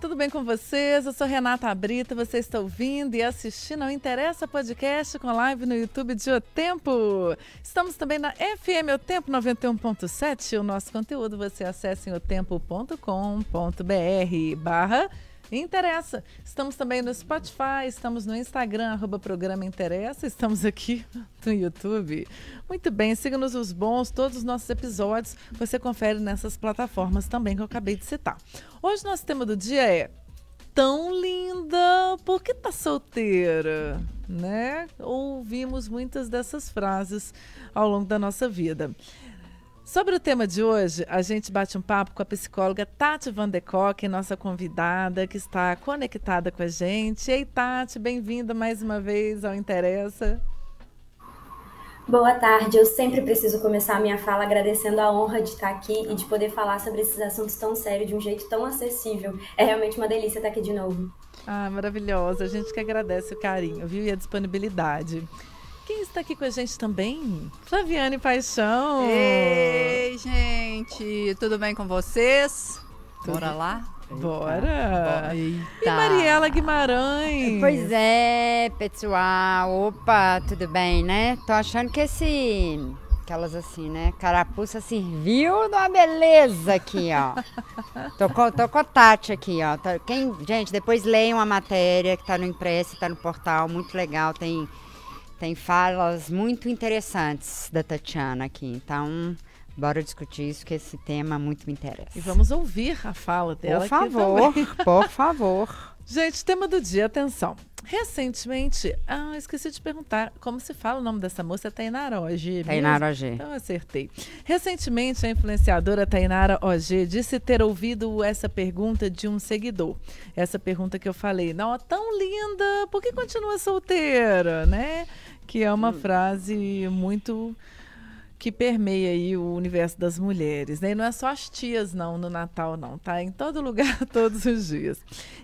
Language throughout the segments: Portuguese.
Tudo bem com vocês? Eu sou Renata Brita, você está ouvindo e assistindo ao Interessa Podcast com live no YouTube de O Tempo. Estamos também na FM O Tempo 91.7. O nosso conteúdo você acessa em otempo.com.br barra Interessa. Estamos também no Spotify, estamos no Instagram, arroba programa Interessa, estamos aqui no YouTube. Muito bem, siga-nos os bons, todos os nossos episódios você confere nessas plataformas também que eu acabei de citar. Hoje nosso tema do dia é tão linda, por que tá solteira? Né? Ouvimos muitas dessas frases ao longo da nossa vida. Sobre o tema de hoje, a gente bate um papo com a psicóloga Tati Van de Kock, nossa convidada, que está conectada com a gente. Ei, Tati, bem-vinda mais uma vez ao Interessa. Boa tarde. Eu sempre preciso começar a minha fala agradecendo a honra de estar aqui e de poder falar sobre esses assuntos tão sérios de um jeito tão acessível. É realmente uma delícia estar aqui de novo. Ah, maravilhosa. A gente que agradece o carinho, viu? E a disponibilidade. Quem está aqui com a gente também? Flaviane Paixão. Ei, gente, tudo bem com vocês? Tudo. Bora lá? Bora! Eita. E Mariela Guimarães? Pois é, pessoal. Opa, tudo bem, né? Tô achando que esse. Aquelas assim, né? Carapuça serviu de uma beleza aqui, ó. tô, com, tô com a Tati aqui, ó. Quem, gente, depois leiam a matéria que tá no impresso, tá no portal, muito legal. Tem tem falas muito interessantes da Tatiana aqui. Então, bora discutir isso, que esse tema muito me interessa. E vamos ouvir a fala dela. Por favor, por favor. Gente, tema do dia, atenção. Recentemente, ah, esqueci de perguntar como se fala o nome dessa moça, é Tainara OG. Tainara OG. Então acertei. Recentemente, a influenciadora Tainara OG disse ter ouvido essa pergunta de um seguidor. Essa pergunta que eu falei, não, tão linda, por que continua solteira, né? Que é uma hum. frase muito que permeia aí o universo das mulheres, né? E não é só as tias não no Natal não, tá? Em todo lugar, todos os dias.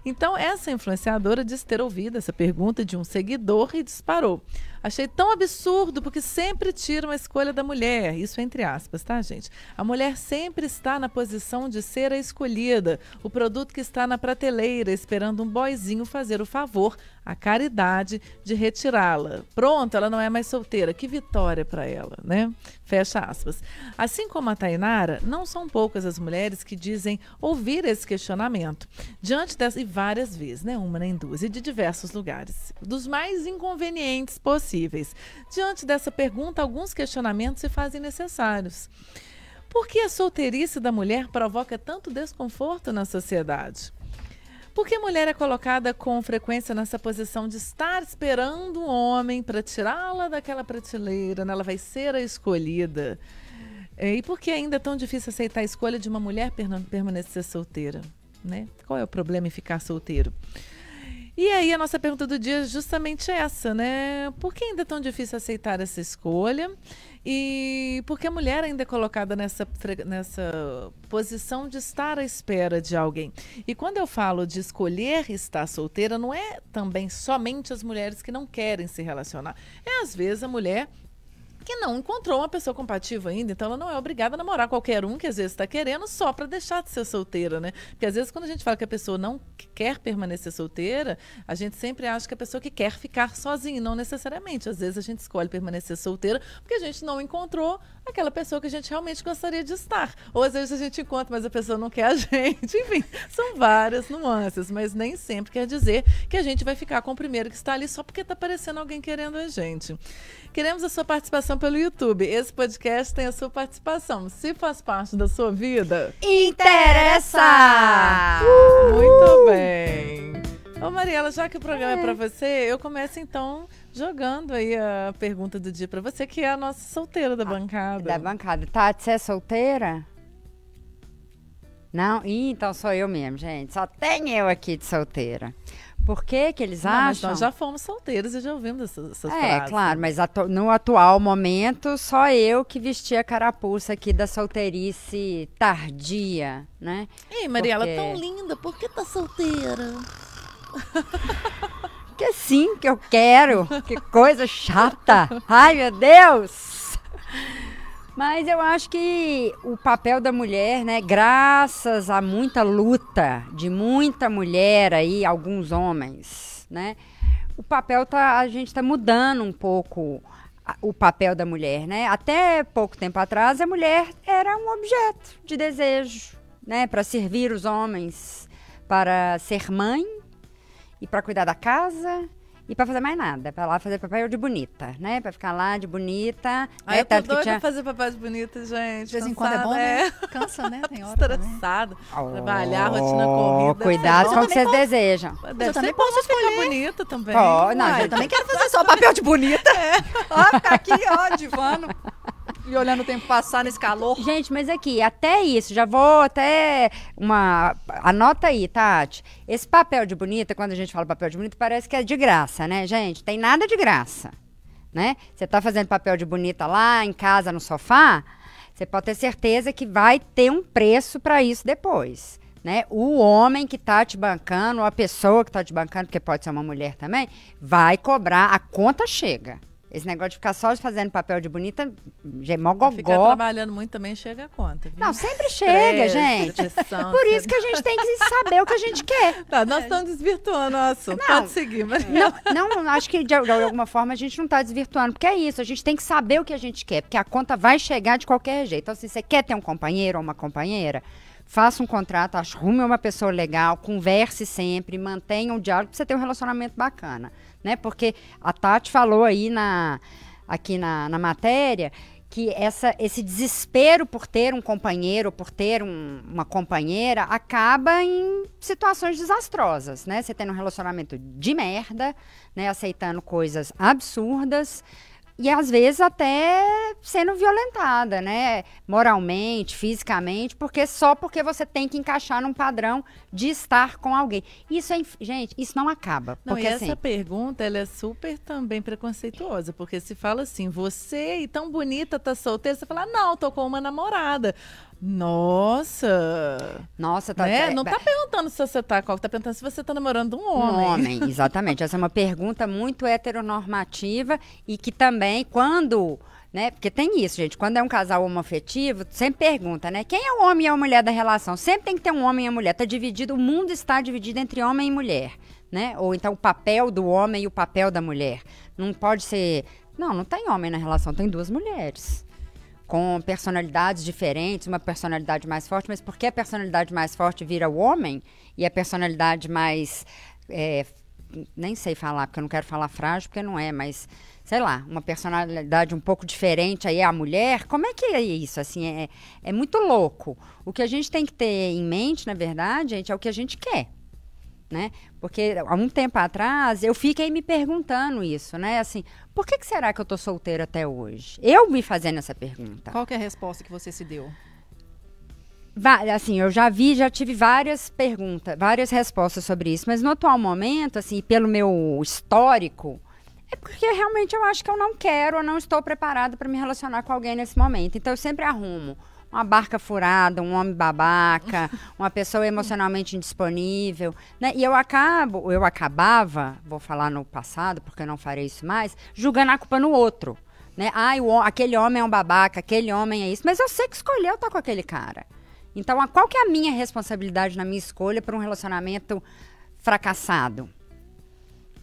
Então essa influenciadora disse ter ouvido essa pergunta de um seguidor e disparou. Achei tão absurdo, porque sempre tiram a escolha da mulher. Isso entre aspas, tá, gente? A mulher sempre está na posição de ser a escolhida, o produto que está na prateleira, esperando um boizinho fazer o favor, a caridade de retirá-la. Pronto, ela não é mais solteira. Que vitória para ela, né? Fecha aspas. Assim como a Tainara, não são poucas as mulheres que dizem ouvir esse questionamento. Diante dessa, e várias vezes, né? Uma nem duas, e de diversos lugares. Dos mais inconvenientes possíveis possíveis. Diante dessa pergunta, alguns questionamentos se fazem necessários. Por que a solteirice da mulher provoca tanto desconforto na sociedade? Por que a mulher é colocada com frequência nessa posição de estar esperando um homem para tirá-la daquela prateleira? Né? Ela vai ser a escolhida. É, e por que ainda é tão difícil aceitar a escolha de uma mulher permanecer solteira? Né? Qual é o problema em ficar solteiro? E aí a nossa pergunta do dia é justamente essa, né? Por que ainda é tão difícil aceitar essa escolha? E por que a mulher ainda é colocada nessa, nessa posição de estar à espera de alguém? E quando eu falo de escolher estar solteira, não é também somente as mulheres que não querem se relacionar. É às vezes a mulher que não encontrou uma pessoa compatível ainda, então ela não é obrigada a namorar qualquer um que às vezes está querendo só para deixar de ser solteira, né? Porque às vezes quando a gente fala que a pessoa não quer permanecer solteira, a gente sempre acha que a pessoa que quer ficar sozinha, não necessariamente. Às vezes a gente escolhe permanecer solteira porque a gente não encontrou aquela pessoa que a gente realmente gostaria de estar. Ou às vezes a gente encontra, mas a pessoa não quer a gente. Enfim, são várias nuances, mas nem sempre quer dizer que a gente vai ficar com o primeiro que está ali só porque está aparecendo alguém querendo a gente. Queremos a sua participação pelo YouTube. Esse podcast tem a sua participação. Se faz parte da sua vida, interessa! Uh! Muito bem. Ô Mariela, já que o programa é, é para você, eu começo então jogando aí a pergunta do dia para você, que é a nossa solteira da ah, bancada. Da bancada. Tati, você é solteira? Não? Ih, então sou eu mesmo, gente. Só tem eu aqui de solteira. Por que que eles Não, acham? nós já fomos solteiros e já ouvimos essas, essas É, frases. claro, mas atu- no atual momento, só eu que vesti a carapuça aqui da solteirice tardia, né? Ei, Mariela, Porque- tão linda, por que tá solteira? Que é sim que eu quero. Que coisa chata. Ai, meu Deus. Mas eu acho que o papel da mulher, né, graças a muita luta de muita mulher aí, alguns homens, né, o papel tá, a gente tá mudando um pouco o papel da mulher, né? Até pouco tempo atrás a mulher era um objeto de desejo, né, para servir os homens, para ser mãe e para cuidar da casa e para fazer mais nada, para lá fazer papel de bonita, né? Para ficar lá de bonita, Ai, né? eu tô doida tinha- pra fazer papéis bonitos, gente. De vez em quando é bom, Cansada, né? Cansa, né? Tem hora também. Estressada. Trabalhar, rotina Oh, cuidada. Cuidado com o que vocês desejam. Deve eu também posso ficar bonita também. Pô, não, Ah, gente, eu também quero fazer só papel de bonita. Ó, ficar aqui, ó, divano. E olhando o tempo passar nesse calor. Gente, mas aqui, até isso, já vou até uma. Anota aí, Tati. Esse papel de bonita, quando a gente fala papel de bonita, parece que é de graça, né, gente? Tem nada de graça. Né? Você tá fazendo papel de bonita lá em casa no sofá, você pode ter certeza que vai ter um preço para isso depois. Né? O homem que tá te bancando, ou a pessoa que tá te bancando, porque pode ser uma mulher também, vai cobrar, a conta chega. Esse negócio de ficar só fazendo papel de bonita, é mó Ficar gogó. trabalhando muito também chega a conta. viu? Não, sempre chega, Estresse, gente. depressão, Por isso que a gente tem que saber o que a gente quer. Tá, nós estamos desvirtuando o assunto. Não. Pode seguir, Mariela. Não, não acho que de, de alguma forma a gente não está desvirtuando, porque é isso, a gente tem que saber o que a gente quer, porque a conta vai chegar de qualquer jeito. Então, se você quer ter um companheiro ou uma companheira, faça um contrato, arrume uma pessoa legal, converse sempre, mantenha um diálogo para você ter um relacionamento bacana, né? Porque a Tati falou aí na, aqui na, na matéria que essa, esse desespero por ter um companheiro, por ter um- uma companheira, acaba em situações desastrosas, né? Você tendo um relacionamento de merda, né? Aceitando coisas absurdas e às vezes até sendo violentada, né? Moralmente, fisicamente, porque só porque você tem que encaixar num padrão de estar com alguém. Isso é, gente, isso não acaba, Não, porque e assim, essa pergunta, ela é super também preconceituosa, porque se fala assim, você e tão bonita, tá solteira, você fala, não, tô com uma namorada. Nossa! nossa, tá, né? é- Não tá perguntando se você tá com tá perguntando se você tá namorando um homem. Um homem, exatamente. Essa é uma pergunta muito heteronormativa e que também, quando. Né? Porque tem isso, gente. Quando é um casal homoafetivo, sempre pergunta, né? Quem é o homem e a mulher da relação? Sempre tem que ter um homem e a mulher. Tá dividido, o mundo está dividido entre homem e mulher, né? Ou então o papel do homem e o papel da mulher. Não pode ser. Não, não tem homem na relação, tem duas mulheres com personalidades diferentes, uma personalidade mais forte, mas por que a personalidade mais forte vira o homem e a personalidade mais. é, nem sei falar, porque eu não quero falar frágil, porque não é, mas sei lá, uma personalidade um pouco diferente aí é a mulher. Como é que é isso? Assim, é, é muito louco. O que a gente tem que ter em mente, na verdade, gente, é o que a gente quer. Né? Porque há um tempo atrás eu fiquei me perguntando isso, né? Assim, por que, que será que eu tô solteira até hoje? Eu me fazendo essa pergunta. Qual que é a resposta que você se deu? Assim, eu já vi, já tive várias perguntas, várias respostas sobre isso, mas no atual momento, assim, pelo meu histórico, é porque realmente eu acho que eu não quero ou não estou preparada para me relacionar com alguém nesse momento. Então eu sempre arrumo uma barca furada, um homem babaca, uma pessoa emocionalmente indisponível, né? E eu acabo, eu acabava, vou falar no passado, porque eu não farei isso mais, julgando a culpa no outro. Né? Ai, o aquele homem é um babaca, aquele homem é isso. Mas eu sei que escolheu estar com aquele cara. Então, a- qual que é a minha responsabilidade na minha escolha para um relacionamento fracassado?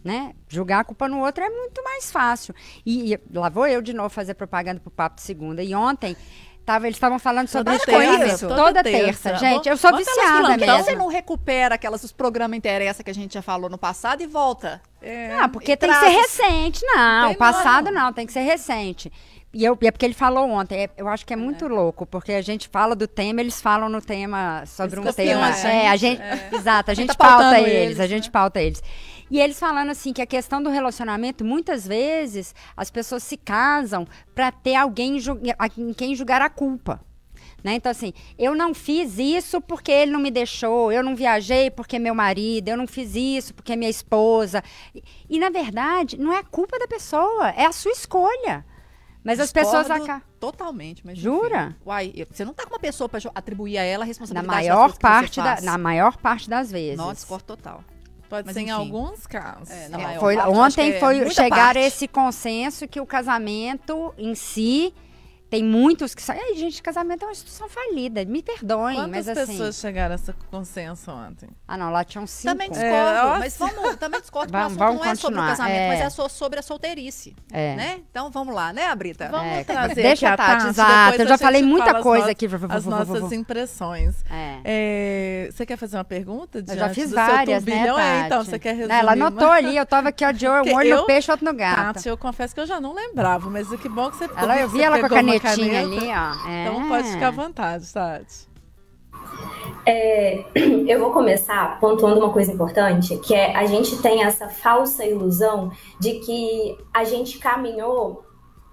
Né? Julgar a culpa no outro é muito mais fácil. E, e lá vou eu de novo fazer propaganda pro Papo de Segunda. E ontem tava, eles estavam falando sobre Toda isso. terça, Toda, toda toda terça. terça. Gente, eu sou Bota viciada falando, Então mesmo. você não recupera aquelas, os programas interessa que a gente já falou no passado e volta. É, Ah, porque tem que traz ser os- recente. Não, Tem passado não. não, tem que ser recente. E, eu, e é porque ele falou ontem, é- eu acho que é muito louco, porque a gente fala do tema, eles falam no tema, sobre Eles um tema. a gente, é, a gente, exato, a gente gente tá pauta eles, eles, a gente né? pauta eles. E eles falando assim que a questão do relacionamento, muitas vezes as pessoas se casam para ter alguém em quem julgar a culpa. Né? Então, assim, eu não fiz isso porque ele não me deixou, eu não viajei porque meu marido, eu não fiz isso porque minha esposa. E, e na verdade, não é culpa da pessoa, é a sua escolha. Mas as pessoas Discordo acabam. Totalmente, mas Jura? enfim. Uai, você não tá com uma pessoa jo- atribuir a ela a Na responsabilidade das maior, parte da, na maior parte das vezes. Não, discordo total. Pode Mas, ser em enfim. alguns casos. É, na É, maior foi- que ontem é foi chegar esse consenso que o casamento em si tem muitos que saem. Ai, gente, casamento é uma instituição falida. Me perdoem, Quantas mas assim. pessoas chegaram a esse consenso ontem? Ah, não, lá tinham cinco. Também discordo, É, mas vamos, também discordo que o Vamos- assunto vamos não é sobre o continuar, casamento, é. mas é só sobre a solteirice, É. né? Então vamos lá, né, Brita? Vamos É, trazer deixa aqui a Tati, exato, depois eu já falei muita coisa aqui. As nossas impressões. É. É, você quer fazer uma pergunta? Eu já fiz várias, né? Tati? É, então, você quer resumir? Ela anotou ali, eu tava aqui, ó, de um olho no peixe, outro no gato. Tati, eu confesso que eu já não lembrava, mas que bom que você ela, eu vi ela com a canetinha caneta, ali, ó. É. Então pode ficar à vontade, Tati. É, eu vou começar pontuando uma coisa importante, que é a gente tem essa falsa ilusão de que a gente caminhou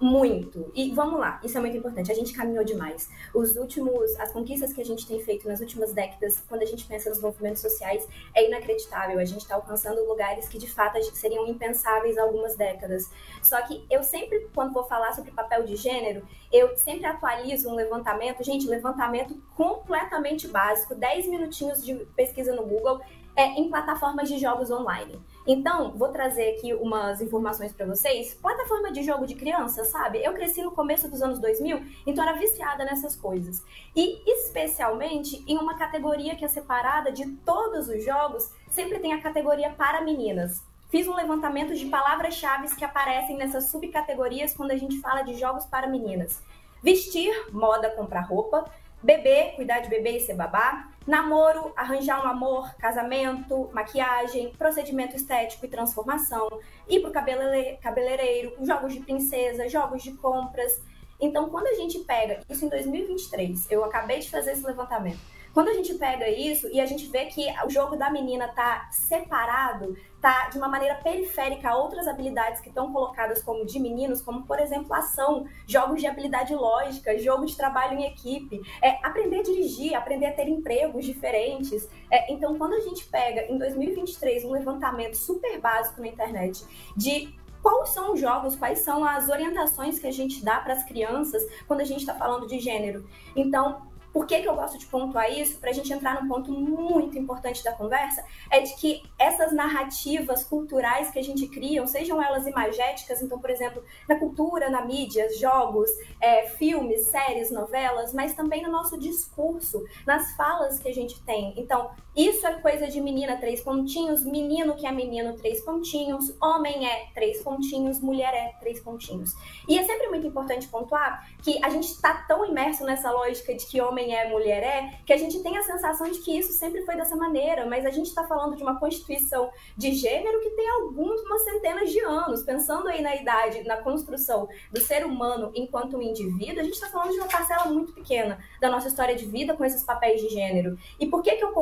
muito. E vamos lá, isso é muito importante. A gente caminhou demais. Os últimos, as conquistas que a gente tem feito nas últimas décadas, quando a gente pensa nos movimentos sociais, é inacreditável. A gente está alcançando lugares que de fato seriam impensáveis há algumas décadas. Só que eu sempre, quando vou falar sobre papel de gênero, eu sempre atualizo um levantamento, gente, levantamento completamente básico, 10 minutinhos de pesquisa no Google, é, em plataformas de jogos online. Então, vou trazer aqui umas informações para vocês. Plataforma de jogo de criança, sabe? Eu cresci no começo dos anos 2000, então era viciada nessas coisas. E especialmente em uma categoria que é separada de todos os jogos, sempre tem a categoria para meninas. Fiz um levantamento de palavras-chave que aparecem nessas subcategorias quando a gente fala de jogos para meninas. Vestir, moda, comprar roupa. Beber, cuidar de bebê e ser babá. Namoro, arranjar um amor, casamento, maquiagem, procedimento estético e transformação. Ir pro cabeleireiro, jogos de princesa, jogos de compras. Então, quando a gente pega isso em 2023, eu acabei de fazer esse levantamento. Quando a gente pega isso e a gente vê que o jogo da menina tá separado, tá de uma maneira periférica a outras habilidades que estão colocadas como de meninos, como por exemplo ação, jogos de habilidade lógica, jogo de trabalho em equipe, é, aprender a dirigir, aprender a ter empregos diferentes. É, então, quando a gente pega em 2023 um levantamento super básico na internet de quais são os jogos, quais são as orientações que a gente dá para as crianças quando a gente está falando de gênero. Então, por que, que eu gosto de pontuar isso? Para a gente entrar num ponto muito importante da conversa, é de que essas narrativas culturais que a gente cria, sejam elas imagéticas, então, por exemplo, na cultura, na mídia, jogos, é, filmes, séries, novelas, mas também no nosso discurso, nas falas que a gente tem. Então, isso é coisa de menina, três pontinhos, menino que é menino, três pontinhos, homem é três pontinhos, mulher é três pontinhos. E é sempre muito importante pontuar que a gente está tão imerso nessa lógica de que homem é, mulher é, que a gente tem a sensação de que isso sempre foi dessa maneira, mas a gente está falando de uma constituição de gênero que tem algumas centenas de anos. Pensando aí na idade, na construção do ser humano enquanto um indivíduo, a gente está falando de uma parcela muito pequena da nossa história de vida com esses papéis de gênero. E por que, que eu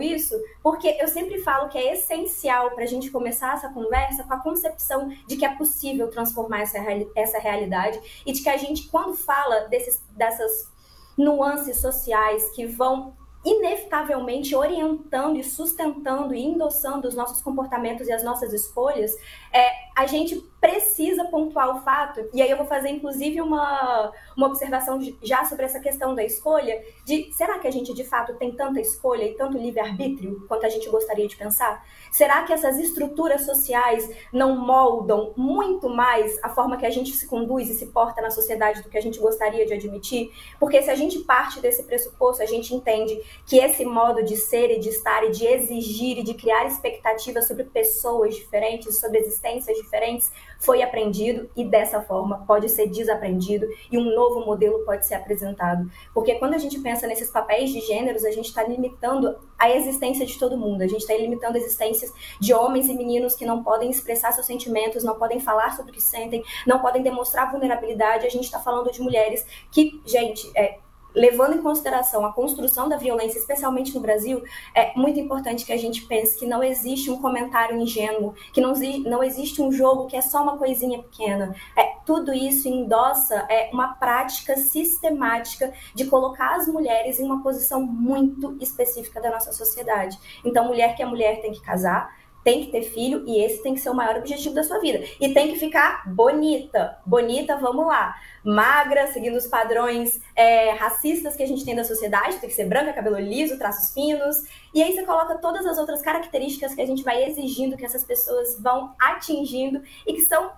isso? Porque eu sempre falo que é essencial para a gente começar essa conversa com a concepção de que é possível transformar essa, essa realidade e de que a gente, quando fala desses, dessas nuances sociais que vão inevitavelmente orientando e sustentando e endossando os nossos comportamentos e as nossas escolhas, é, a gente precisa pontuar o fato, e aí eu vou fazer inclusive uma, uma observação já sobre essa questão da escolha, de será que a gente de fato tem tanta escolha e tanto livre-arbítrio quanto a gente gostaria de pensar? Será que essas estruturas sociais não moldam muito mais a forma que a gente se conduz e se porta na sociedade do que a gente gostaria de admitir? Porque se a gente parte desse pressuposto, a gente entende que esse modo de ser e de estar e de exigir e de criar expectativas sobre pessoas diferentes, sobre existências diferentes, foi aprendido e dessa forma pode ser desaprendido e um novo modelo pode ser apresentado. Porque quando a gente pensa nesses papéis de gêneros, a gente está limitando a existência de todo mundo, a gente está limitando existências de homens e meninos que não podem expressar seus sentimentos, não podem falar sobre o que sentem, não podem demonstrar vulnerabilidade. A gente está falando de mulheres que, gente, é, levando em consideração a construção da violência, especialmente no Brasil, é muito importante que a gente pense que não existe um comentário ingênuo, que não, não existe um jogo que é só uma coisinha pequena. É, tudo isso endossa é, uma prática sistemática de colocar as mulheres em uma posição muito específica da nossa sociedade. Então, mulher que é mulher tem que casar, tem que ter filho e esse tem que ser o maior objetivo da sua vida. E tem que ficar bonita. Bonita, vamos lá. Magra, seguindo os padrões é, racistas que a gente tem da sociedade, tem que ser branca, cabelo liso, traços finos. E aí você coloca todas as outras características que a gente vai exigindo que essas pessoas vão atingindo e que são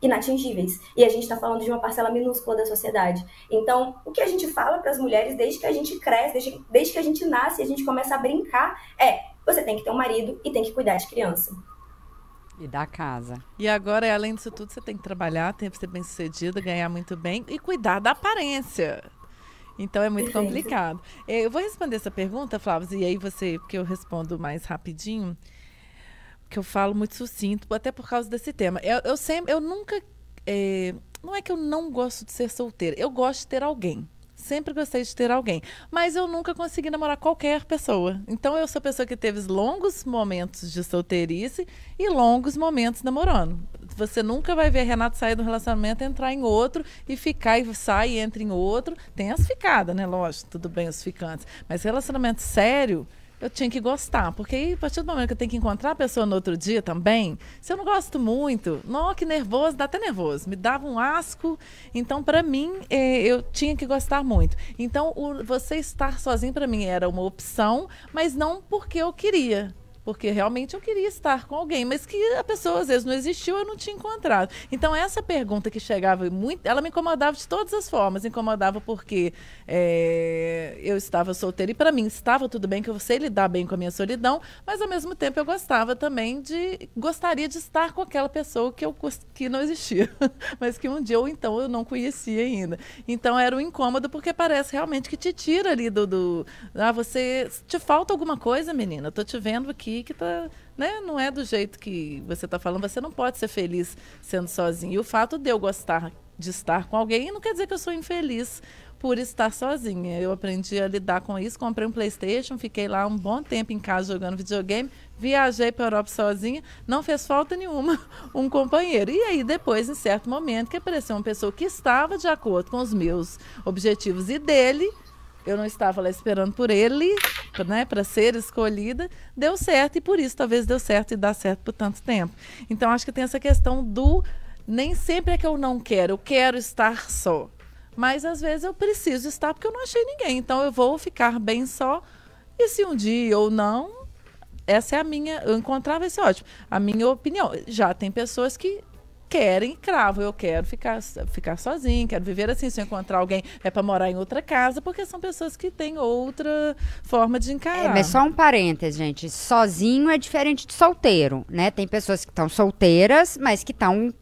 inatingíveis. E a gente está falando de uma parcela minúscula da sociedade. Então, o que a gente fala para as mulheres desde que a gente cresce, desde, desde que a gente nasce e a gente começa a brincar, é você tem que ter um marido e tem que cuidar de criança. E da casa. E agora, além disso tudo, você tem que trabalhar, tem que ser bem sucedida, ganhar muito bem e cuidar da aparência. Então é muito Perfeito. complicado. Eu vou responder essa pergunta, Flávio, e aí você, porque eu respondo mais rapidinho, que eu falo muito sucinto, até por causa desse tema. Eu, eu sempre, eu nunca. É, não é que eu não gosto de ser solteira, eu gosto de ter alguém sempre gostei de ter alguém. Mas eu nunca consegui namorar qualquer pessoa. Então eu sou a pessoa que teve longos momentos de solteirice e longos momentos namorando. Você nunca vai ver Renato sair do relacionamento, entrar em outro e ficar e sai e entra em outro. Tem as ficadas, né? Lógico, tudo bem, os ficantes. Mas relacionamento sério, eu tinha que gostar. Porque aí, a partir do momento que eu tenho que encontrar a pessoa no outro dia também, se eu não gosto muito, não, que nervoso, dá até nervoso, me dava um asco. Então, para mim, eh, eu tinha que gostar muito. Então, o, você estar sozinho para mim era uma opção, mas não porque eu queria porque realmente eu queria estar com alguém, mas que a pessoa às vezes não existiu, eu não tinha encontrado. Então essa pergunta que chegava muito, ela me incomodava de todas as formas, incomodava porque é, eu estava solteira e para mim estava tudo bem que eu sei lidar bem com a minha solidão, mas ao mesmo tempo eu gostava também de gostaria de estar com aquela pessoa que eu que não existia, mas que um dia ou então eu não conhecia ainda. Então era um incômodo porque parece realmente que te tira ali do, do ah você te falta alguma coisa, menina. Eu tô te vendo aqui que tá, né, não é do jeito que você está falando, você não pode ser feliz sendo sozinho. E o fato de eu gostar de estar com alguém não quer dizer que eu sou infeliz por estar sozinha. Eu aprendi a lidar com isso, comprei um PlayStation, fiquei lá um bom tempo em casa jogando videogame, viajei para a Europa sozinha, não fez falta nenhuma um companheiro. E aí depois, em certo momento, que apareceu uma pessoa que estava de acordo com os meus objetivos e dele, eu não estava lá esperando por ele, né, para ser escolhida, deu certo e por isso talvez deu certo e dá certo por tanto tempo. Então acho que tem essa questão do nem sempre é que eu não quero, eu quero estar só. Mas às vezes eu preciso estar porque eu não achei ninguém. Então eu vou ficar bem só. E se um dia ou não, essa é a minha. Eu encontrar vai ser ótimo. A minha opinião. Já tem pessoas que querem cravo. Eu quero ficar, ficar sozinho, quero viver assim. Se eu encontrar alguém, é para morar em outra casa, porque são pessoas que têm outra forma de encarar. É, mas só um parênteses, gente. Sozinho é diferente de solteiro, né? Tem pessoas que estão solteiras, mas que estão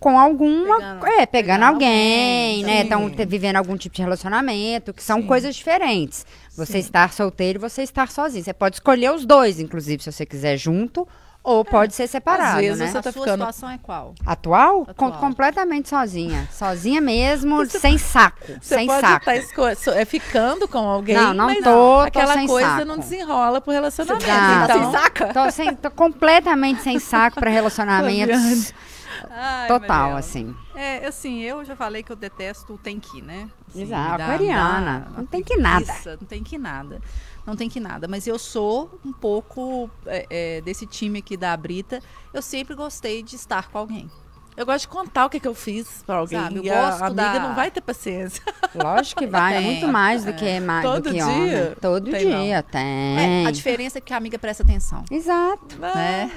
com alguma. Pegando, é, pegando, pegando alguém, alguém né? Estão vivendo algum tipo de relacionamento, que são sim. coisas diferentes. Você sim. estar solteiro e você estar sozinho. Você pode escolher os dois, inclusive, se você quiser junto ou pode ser separado, Às vezes né? Você tá a sua ficando... situação é qual? Atual? Atual. Com, completamente sozinha. Sozinha mesmo, você sem saco. Você sem pode saco. Tá esco... é ficando com alguém, não, não mas tô, aquela tô coisa saco. não desenrola pro relacionamento. Tá então... sem saca? Tô, sem, tô completamente sem saco para relacionamentos. Ai, Total, assim. É, assim, eu já falei que eu detesto o tem que, né? Assim, Exato, aquariana. Não tem que nada. Não tem que nada não tem que nada. Mas eu sou um pouco é, é, desse time aqui da Brita. Eu sempre gostei de estar com alguém. Eu gosto de contar o que, que eu fiz pra alguém. Sabe, e a amiga da... não vai ter paciência. Lógico que vai, é muito mais do que, mais, Todo do que dia? homem. Todo tem dia, não. tem. É, a diferença é que a amiga presta atenção. Exato. Né?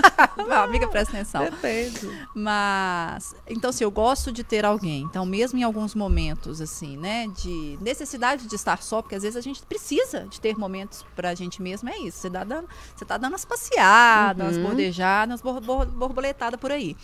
a amiga presta atenção. Depende. Mas, então, assim, eu gosto de ter alguém. Então, mesmo em alguns momentos, assim, né, de necessidade de estar só, porque às vezes a gente precisa de ter momentos pra gente mesmo, é isso. Você tá dando, você tá dando as passeadas, uhum. umas bordejadas, umas borboletadas por aí.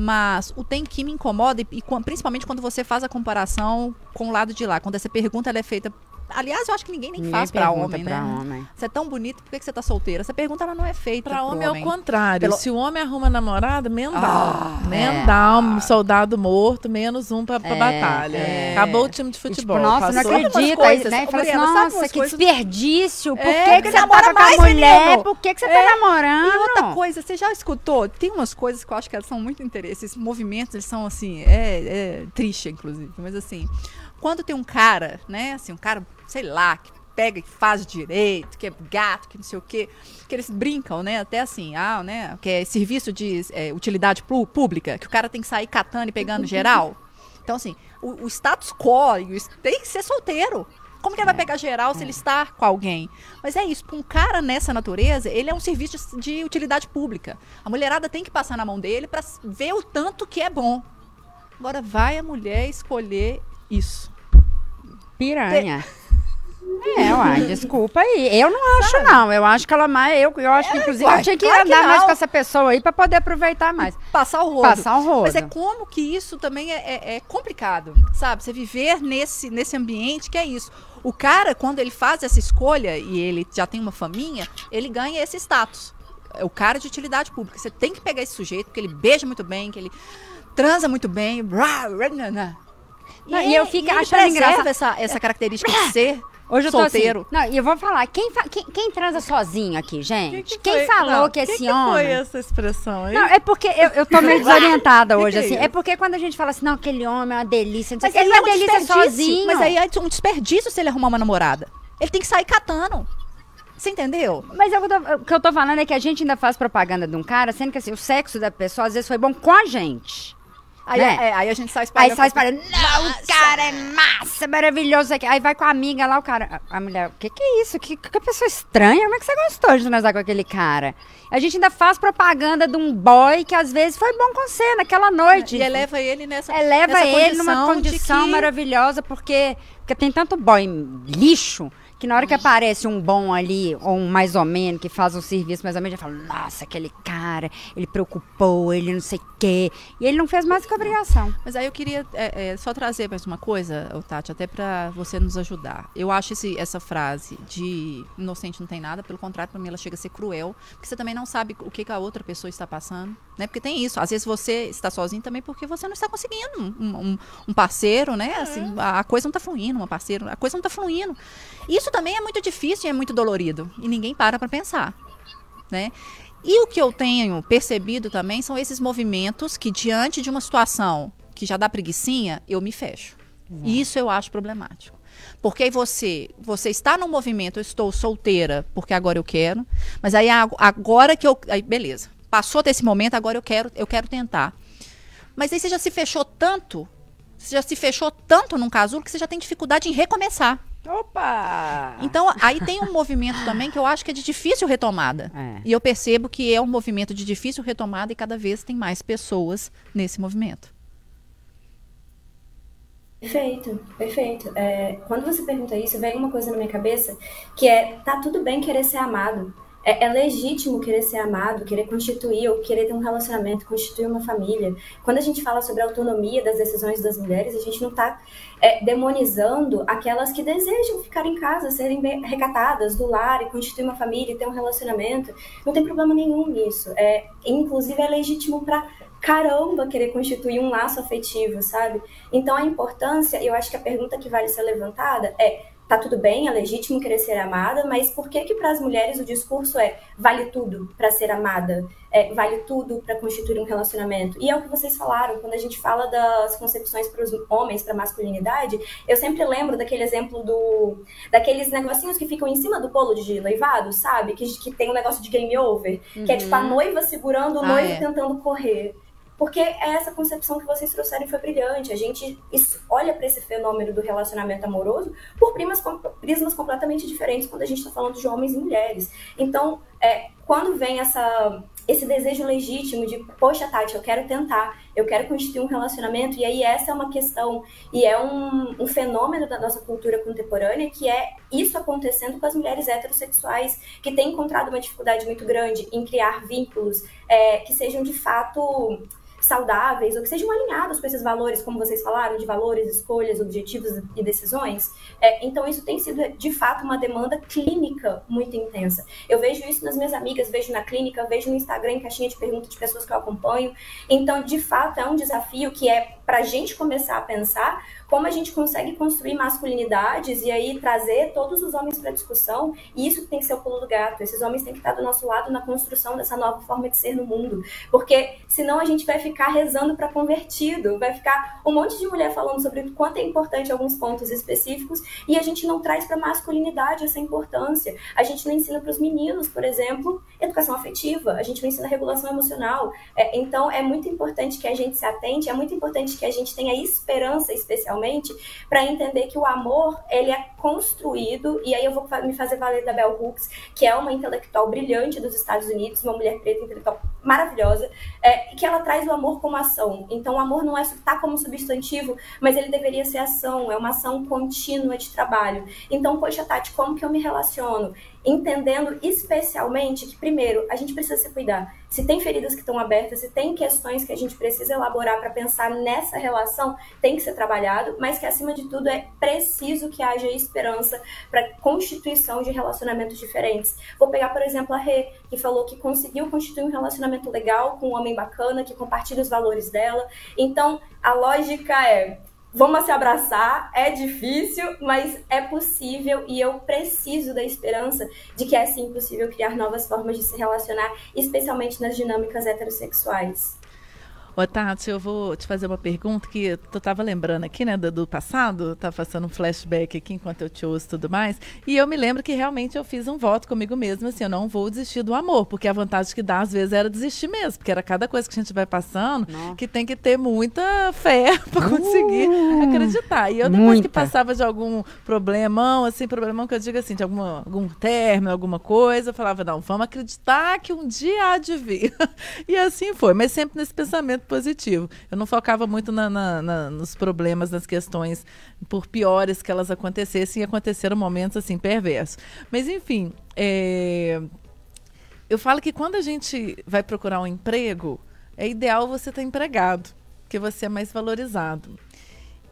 Mas o tem que me incomoda, e, e principalmente quando você faz a comparação com o lado de lá. Quando essa pergunta é feita aliás, eu acho que ninguém nem Ninguém faz pra homem, pra né? homem. Você é tão bonito, por que, você tá solteira? Essa pergunta ela não é feita Pra pro homem é o homem. contrário. Pelo- Se o homem arruma namorada, mendal. Ah, mendal, um soldado morto, menos um pra, pra É, batalha. é. Acabou o time de E, tipo, futebol. nossa, não passou. umas acredito. coisas, né? Fala assim, nossa, que coisas- desperdício. Por É, que, que você namora tava com a mais, mulher? menino. Por que, que você É. tá namorando? E outra coisa, você já escutou? Tem umas coisas que eu acho que elas são muito interessantes. Esses movimentos, eles são assim, é, é triste, inclusive. Mas assim, quando tem um cara, né, assim, um cara, sei lá, que pega, que faz direito, que é gato, que não sei o quê, que eles brincam, né, até assim, ah, né, que é serviço de é, utilidade pública, que o cara tem que sair catando e pegando geral. Então, assim, o, o status quo tem que ser solteiro. Como que ele vai pegar geral se ele está com alguém? Mas é isso, para um cara nessa natureza, ele é um serviço de, de utilidade pública. A mulherada tem que passar na mão dele para ver o tanto que é bom. Agora vai a mulher escolher isso. Piranha. É, uai, desculpa aí. Eu não acho, não. Eu acho que ela mais. Eu, eu acho que, inclusive, uai, eu tinha que claro que andar mais com essa pessoa aí pra poder aproveitar mais. Passar o rodo. Passar o rodo. Mas é como que isso também é, é- é complicado, sabe? Você viver nesse, nesse ambiente que é isso. O cara, quando ele faz essa escolha e ele já tem uma faminha, ele ganha esse status. É o cara de utilidade pública. Você tem que pegar esse sujeito, porque ele beija muito bem, que ele transa muito bem. Não, e eu fico achando engraçado- essa, essa característica de ser Hoje eu tô solteiro. assim. Não, e eu vou falar, quem, fa- quem, quem transa sozinho aqui, gente? Que que quem foi? falou Não, que esse que homem. foi essa expressão aí? Não, é porque eu, eu tô meio desorientada Que hoje, que é assim. isso? É porque quando a gente fala assim, não, aquele homem é uma delícia, não sei Mas que, ele é é um delícia sozinho. Mas aí é um desperdício se ele arrumar uma namorada. Ele tem que sair catando. Você entendeu? Mas eu tô- o que eu tô falando é que a gente ainda faz propaganda de um cara, sendo que assim, o sexo da pessoa às vezes foi bom com a gente. Aí, Né? é, aí a gente sai Aí espalhando. sai espalhando, não, o cara é massa, maravilhoso. aqui." Aí vai com a amiga lá, o cara. A a mulher, o que, que é isso? Que, que pessoa estranha. Como é que você gostou de transar com aquele cara? A gente ainda faz propaganda de um boy que às vezes foi bom com você naquela noite. E eleva ele nessa Eleva nessa ele numa condição de condição que- maravilhosa, porque, porque tem tanto boy lixo que na hora que aparece um bom ali, ou um mais ou menos, que faz um serviço mais ou menos, já fala, nossa, aquele cara, ele preocupou, ele não sei o quê. E ele não fez mais que obrigação. Mas aí eu queria é, é, só trazer mais uma coisa, Tati, até pra você nos ajudar. Eu acho esse- essa frase de inocente não tem nada, pelo contrário, pra mim ela chega a ser cruel, porque você também não sabe o que, que a outra pessoa está passando, né? Porque tem isso. Às vezes você está sozinho também porque você não está conseguindo um, um- um parceiro, né? Assim, a, a coisa não tá fluindo, uma parceira, a coisa não tá fluindo. Isso também é muito difícil e é muito dolorido. E ninguém para pra pensar, né? E o que eu tenho percebido também são esses movimentos que, diante de uma situação que já dá preguiçinha, eu me fecho. E isso eu acho problemático. Porque aí você, você está num movimento, eu estou solteira porque agora eu quero, mas aí ag- agora que eu, aí beleza. Passou desse momento, agora eu quero, eu quero tentar. Mas aí você já se fechou tanto, você já se fechou tanto num casulo que você já tem dificuldade em recomeçar. Opa! Então, aí tem um movimento também que eu acho que é de difícil retomada. É. E eu percebo que é um movimento de difícil retomada e cada vez tem mais pessoas nesse movimento. Perfeito, perfeito. É, quando você pergunta isso, vem uma coisa na minha cabeça que é: tá tudo bem querer ser amado. É, é legítimo querer ser amado, querer constituir ou querer ter um relacionamento, constituir uma família. Quando a gente fala sobre a autonomia das decisões das mulheres, a gente não está demonizando aquelas que desejam ficar em casa, serem recatadas do lar e constituir uma família e ter um relacionamento. Não tem problema nenhum nisso. É, inclusive, é legítimo para caramba querer constituir um laço afetivo, sabe? Então a importância, eu acho que a pergunta que vale ser levantada é tá tudo bem, é legítimo querer ser amada, mas por que que para as mulheres o discurso é vale tudo para ser amada, é, vale tudo para constituir um relacionamento? E é o que vocês falaram quando a gente fala das concepções para os homens, para masculinidade. Eu sempre lembro daquele exemplo do daqueles negocinhos que ficam em cima do bolo de noivado, sabe? Que, que tem um negócio de game over, que é tipo a noiva segurando o Ah, noivo é. tentando correr. Porque é essa concepção que vocês trouxeram foi brilhante. A gente olha para esse fenômeno do relacionamento amoroso por primas, prismas completamente diferentes quando a gente está falando de homens e mulheres. Então, é, quando vem essa, esse desejo legítimo de, poxa, Tati, eu quero tentar, eu quero constituir um relacionamento, e aí essa é uma questão, e é um, um fenômeno da nossa cultura contemporânea, que é isso acontecendo com as mulheres heterossexuais, que têm encontrado uma dificuldade muito grande em criar vínculos é, que sejam de fato saudáveis ou que sejam alinhados com esses valores, como vocês falaram, de valores, escolhas, objetivos e decisões. É, então, isso tem sido, de fato, uma demanda clínica muito intensa. Eu vejo isso nas minhas amigas, vejo na clínica, vejo no Instagram, em caixinha de perguntas de pessoas que eu acompanho. Então, de fato, é um desafio que é para a gente começar a pensar como a gente consegue construir masculinidades e aí trazer todos os homens para discussão, e isso tem que ser o pulo do gato. Esses homens têm que estar do nosso lado na construção dessa nova forma de ser no mundo, porque senão a gente vai ficar rezando para convertido, vai ficar um monte de mulher falando sobre o quanto é importante alguns pontos específicos e a gente não traz para a masculinidade essa importância. A gente não ensina para os meninos, por exemplo, educação afetiva, a gente não ensina regulação emocional. É, então é muito importante que a gente se atente, é muito importante que a gente tenha esperança, especialmente para entender que o amor ele é construído e aí eu vou me fazer valer da Bell Hooks, que é uma intelectual brilhante dos Estados Unidos, uma mulher preta intelectual maravilhosa, é, que ela traz o amor como ação. Então o amor não é tá como substantivo, mas ele deveria ser ação, é uma ação contínua de trabalho. Então, poxa, Tati, como que eu me relaciono? Entendendo especialmente que, primeiro, a gente precisa se cuidar. Se tem feridas que estão abertas, se tem questões que a gente precisa elaborar para pensar nessa relação, tem que ser trabalhado, mas que, acima de tudo, é preciso que haja esperança para constituição de relacionamentos diferentes. Vou pegar, por exemplo, a Rê, que falou que conseguiu constituir um relacionamento legal com um homem bacana, que compartilha os valores dela. Então, a lógica é vamos se abraçar, é difícil, mas é possível e eu preciso da esperança de que é sim possível criar novas formas de se relacionar, especialmente nas dinâmicas heterossexuais. Ô, Tati, eu vou te fazer uma pergunta que tu estava lembrando aqui, né, do, do passado, tá passando um flashback aqui enquanto eu te ouço e tudo mais, e eu me lembro que realmente eu fiz um voto comigo mesma, assim, eu não vou desistir do amor, porque a vantagem que dá às vezes era desistir mesmo, porque era cada coisa que a gente vai passando Nossa. que tem que ter muita fé para conseguir uh, acreditar. E eu depois muita. que passava de algum problemão, assim, problemão que eu digo assim, de alguma, algum término, alguma coisa, eu falava, não, vamos acreditar que um dia há de vir. e assim foi, mas sempre nesse pensamento positivo. Eu não focava muito na, na, na, nos problemas, nas questões, por piores que elas acontecessem, e aconteceram momentos assim perversos. Mas, enfim, é... eu falo que quando a gente vai procurar um emprego, é ideal você estar empregado, porque você é mais valorizado.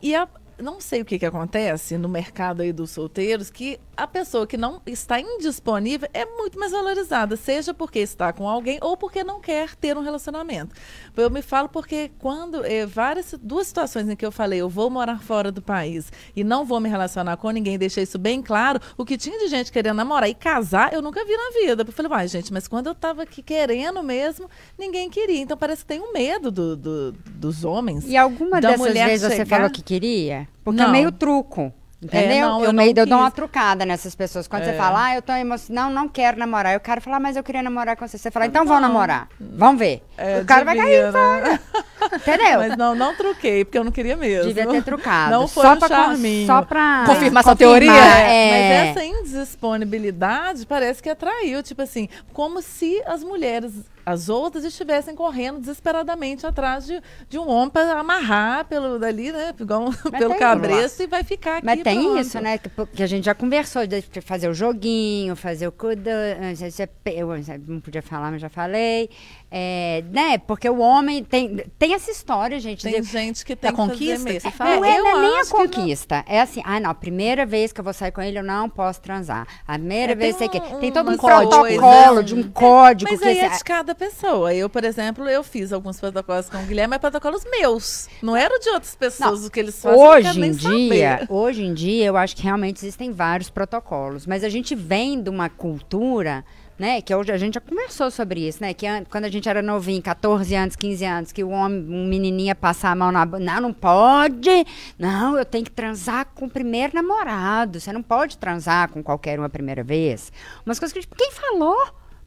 E a, não sei o que, que acontece no mercado aí dos solteiros, que a pessoa que não está indisponível é muito mais valorizada, seja porque está com alguém ou porque não quer ter um relacionamento. Eu me falo porque quando é, várias duas situações em que eu falei, eu vou morar fora do país e não vou me relacionar com ninguém, deixei isso bem claro, o que tinha de gente querendo namorar e casar, eu nunca vi na vida. Eu falei, vai, gente, mas quando eu estava aqui querendo mesmo, ninguém queria. Então parece que tem um medo do, do dos homens. E alguma dessas vezes chegar... você falou que queria? Porque não. é meio truco. Entendeu? É, não, eu, eu meio eu dou uma trucada nessas pessoas. Quando é. você fala, ah, eu tô emocionado, não, não quero namorar. E o cara fala, ah, mas eu queria namorar com você. Você fala, então vamos namorar. Vamos ver. É, o cara vai cair né? Entendeu? Mas não, não truquei, porque eu não queria mesmo. Devia ter trucado. Não foi só um pra, charminho. Só pra confirmar essa teoria. É. Mas essa indisponibilidade parece que atraiu, tipo assim, como se as mulheres as outras estivessem correndo desesperadamente atrás de, de um homem para amarrar pelo dali, né? Igual, pelo cabresto e vai ficar aqui. Mas tem pronto. isso, né? Que, que, a gente já conversou de fazer o joguinho, fazer o cuida. Eu não podia falar, mas já falei. É, né? Porque o homem tem, tem essa história, gente. Tem de, gente que tem conquista. Que não é, não é nem a conquista. É assim, ah, não, a primeira vez que eu vou sair com ele, eu não posso transar. A primeira é, vez um, que. Tem todo um protocolo de um código. Mas que aí é de cada pessoa. Eu, por exemplo, eu fiz alguns protocolos com o Guilherme, mas protocolos meus. Não era de outras pessoas não, o que eles fazem. Hoje em dia, saber. hoje em dia, eu acho que realmente existem vários protocolos. Mas a gente vem de uma cultura né? Que hoje a gente já conversou sobre isso, né? Que quando a gente era novinho, 14 anos, 15 anos, que o homem, um menininho ia passar a mão na não, não pode. Não, eu tenho que transar com o primeiro namorado. Você não pode transar com qualquer uma primeira vez. Umas coisas que gente, quem falou?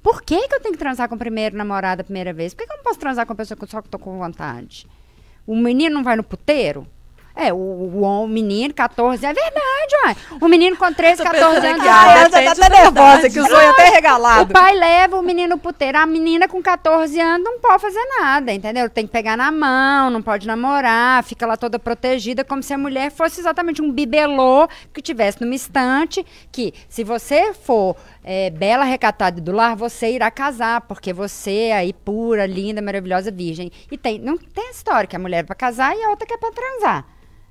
Por que, que eu tenho que transar com o primeiro namorado a primeira vez? Por que, que eu não posso transar com a pessoa que eu só estou com vontade? O menino não vai no puteiro? É, o, o, o menino, 14, é verdade, ué. O menino com 13, 14 anos. Ah, ela já tá até nervosa, que o sonho até O regalado. pai leva o menino pro puteiro. A menina com 14 anos não pode fazer nada, entendeu? Tem que pegar na mão, não pode namorar, fica lá toda protegida, como se a mulher fosse exatamente um bibelô que tivesse numa estante, que se você for é, bela, recatada do lar, você irá casar, porque você é aí pura, linda, maravilhosa, virgem. E tem, não tem história que a mulher é pra casar e a outra que é pra transar.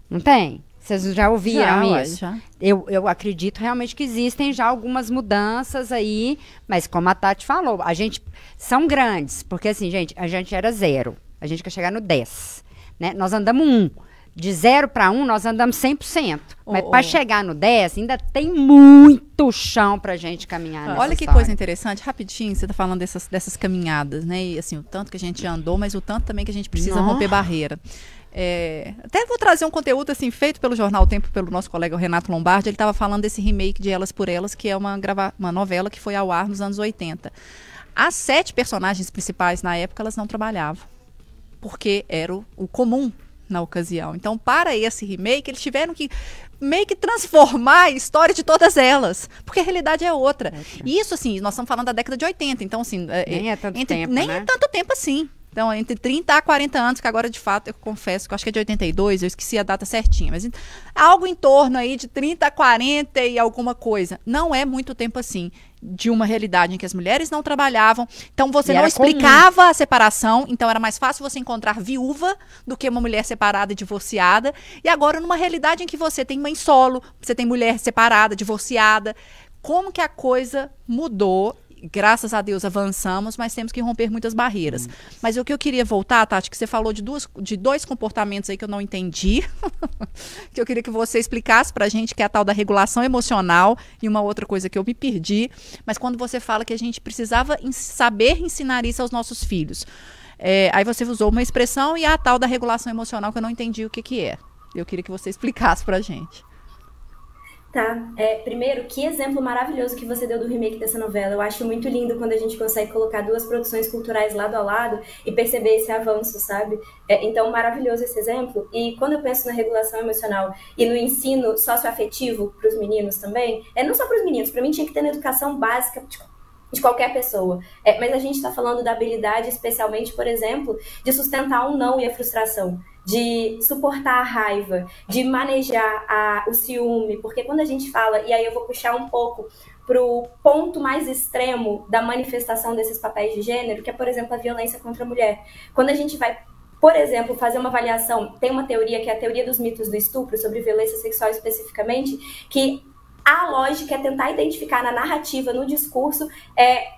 Não tem? Vocês já ouviram Já, isso? já. Eu, eu acredito realmente que existem já algumas mudanças aí, mas como a Tati falou, a gente são grandes, porque assim, gente, a gente era zero, a gente quer chegar no 10, né? Nós andamos um. De zero para um, nós andamos 100%. mas Ô, para chegar no 10, ainda tem muito chão pra gente caminhar nessa Olha que história. coisa interessante, rapidinho, você tá falando dessas, dessas caminhadas, né? E assim, o tanto que a gente andou, mas o tanto também que a gente precisa Nossa. romper barreira. É, até vou trazer um conteúdo assim feito pelo Jornal o Tempo, pelo nosso colega Renato Lombardi. Ele estava falando desse remake de Elas por Elas, que é uma, grava uma novela que foi ao ar nos anos 80. As sete personagens principais na época elas não trabalhavam, porque era o, o comum na ocasião. Então, para esse remake, eles tiveram que meio que transformar a história de todas elas, porque a realidade é outra. E isso, assim, nós estamos falando da década de 80, então, assim... Nem é tanto entre- tempo, Nem né? é tanto tempo assim. Então, entre 30 a 40 anos, que agora, de fato, eu confesso que eu acho que é de 82, eu esqueci a data certinha, mas algo em torno aí de 30 a 40 e alguma coisa. Não é muito tempo assim, de uma realidade em que as mulheres não trabalhavam, então você E não era comum. explicava a separação, então era mais fácil você encontrar viúva do que uma mulher separada e divorciada. E agora, numa realidade em que você tem mãe solo, você tem mulher separada, divorciada, como que a coisa mudou? Graças a Deus avançamos, mas temos que romper muitas barreiras. Mas o que eu queria voltar, Tati, que você falou de, duas, de dois comportamentos aí que eu não entendi, que eu queria que você explicasse pra gente, que é a tal da regulação emocional e uma outra coisa que eu me perdi. Mas quando você fala que a gente precisava ens- saber ensinar isso aos nossos filhos, é, aí você usou uma expressão e a tal da regulação emocional que eu não entendi o que, que é. Eu queria que você explicasse pra gente. Tá. É, primeiro, que exemplo maravilhoso que você deu do remake dessa novela. Eu acho muito lindo quando a gente consegue colocar duas produções culturais lado a lado e perceber esse avanço, sabe? É, então, maravilhoso esse exemplo. E quando eu penso na regulação emocional e no ensino socioafetivo para os meninos também, é não só para os meninos, para mim tinha que ter na educação básica de, de qualquer pessoa. É, mas a gente está falando da habilidade, especialmente, por exemplo, de sustentar um não e a frustração de suportar a raiva, de manejar a, o ciúme, porque quando a gente fala, e aí eu vou puxar um pouco pro ponto mais extremo da manifestação desses papéis de gênero, que é, por exemplo, a violência contra a mulher. Quando a gente vai, por exemplo, fazer uma avaliação, tem uma teoria que é a teoria dos mitos do estupro, sobre violência sexual especificamente, que a lógica é tentar identificar na narrativa, no discurso, é,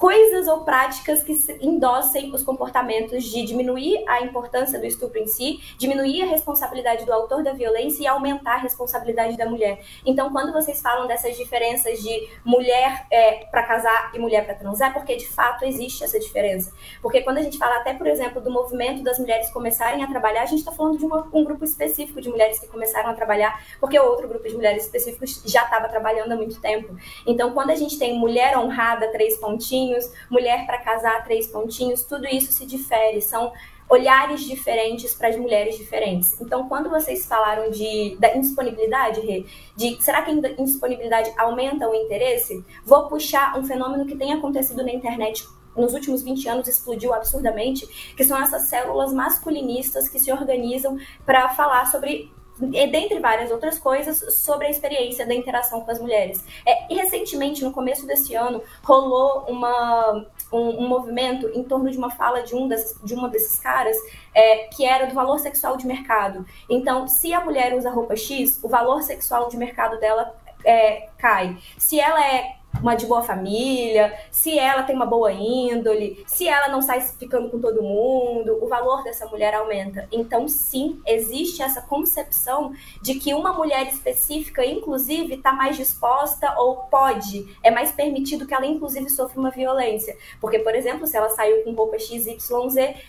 coisas ou práticas que se- endossem os comportamentos de diminuir a importância do estupro em si, diminuir a responsabilidade do autor da violência e aumentar a responsabilidade da mulher. Então, quando vocês falam dessas diferenças de mulher é, para casar e mulher para transar, é porque de fato existe essa diferença. Porque quando a gente fala até, por exemplo, do movimento das mulheres começarem a trabalhar, a gente está falando de uma- um grupo específico de mulheres que começaram a trabalhar, porque outro grupo de mulheres específicos já estava trabalhando há muito tempo. Então, quando a gente tem mulher honrada, três pontinhos, mulher para casar, três pontinhos, tudo isso se difere. São olhares diferentes para as mulheres diferentes. Então, quando vocês falaram de da indisponibilidade, Rê, de será que a indisponibilidade aumenta o interesse? Vou puxar um fenômeno que tem acontecido na internet nos últimos 20 anos explodiu absurdamente, que são essas células masculinistas que se organizam para falar sobre e dentre várias outras coisas, sobre a experiência da interação com as mulheres. É, e recentemente, no começo desse ano, rolou uma, um, um movimento em torno de uma fala de um desses, de uma desses caras, é, que era do valor sexual de mercado. Então, se a mulher usa roupa X, o valor sexual de mercado dela é, cai. Se ela é uma de boa família, se ela tem uma boa índole, se ela não sai ficando com todo mundo, o valor dessa mulher aumenta. Então, sim, existe essa concepção de que uma mulher específica, inclusive, está mais disposta ou pode, é mais permitido que ela, inclusive, sofra uma violência. Porque, por exemplo, se ela saiu com roupa XYZ,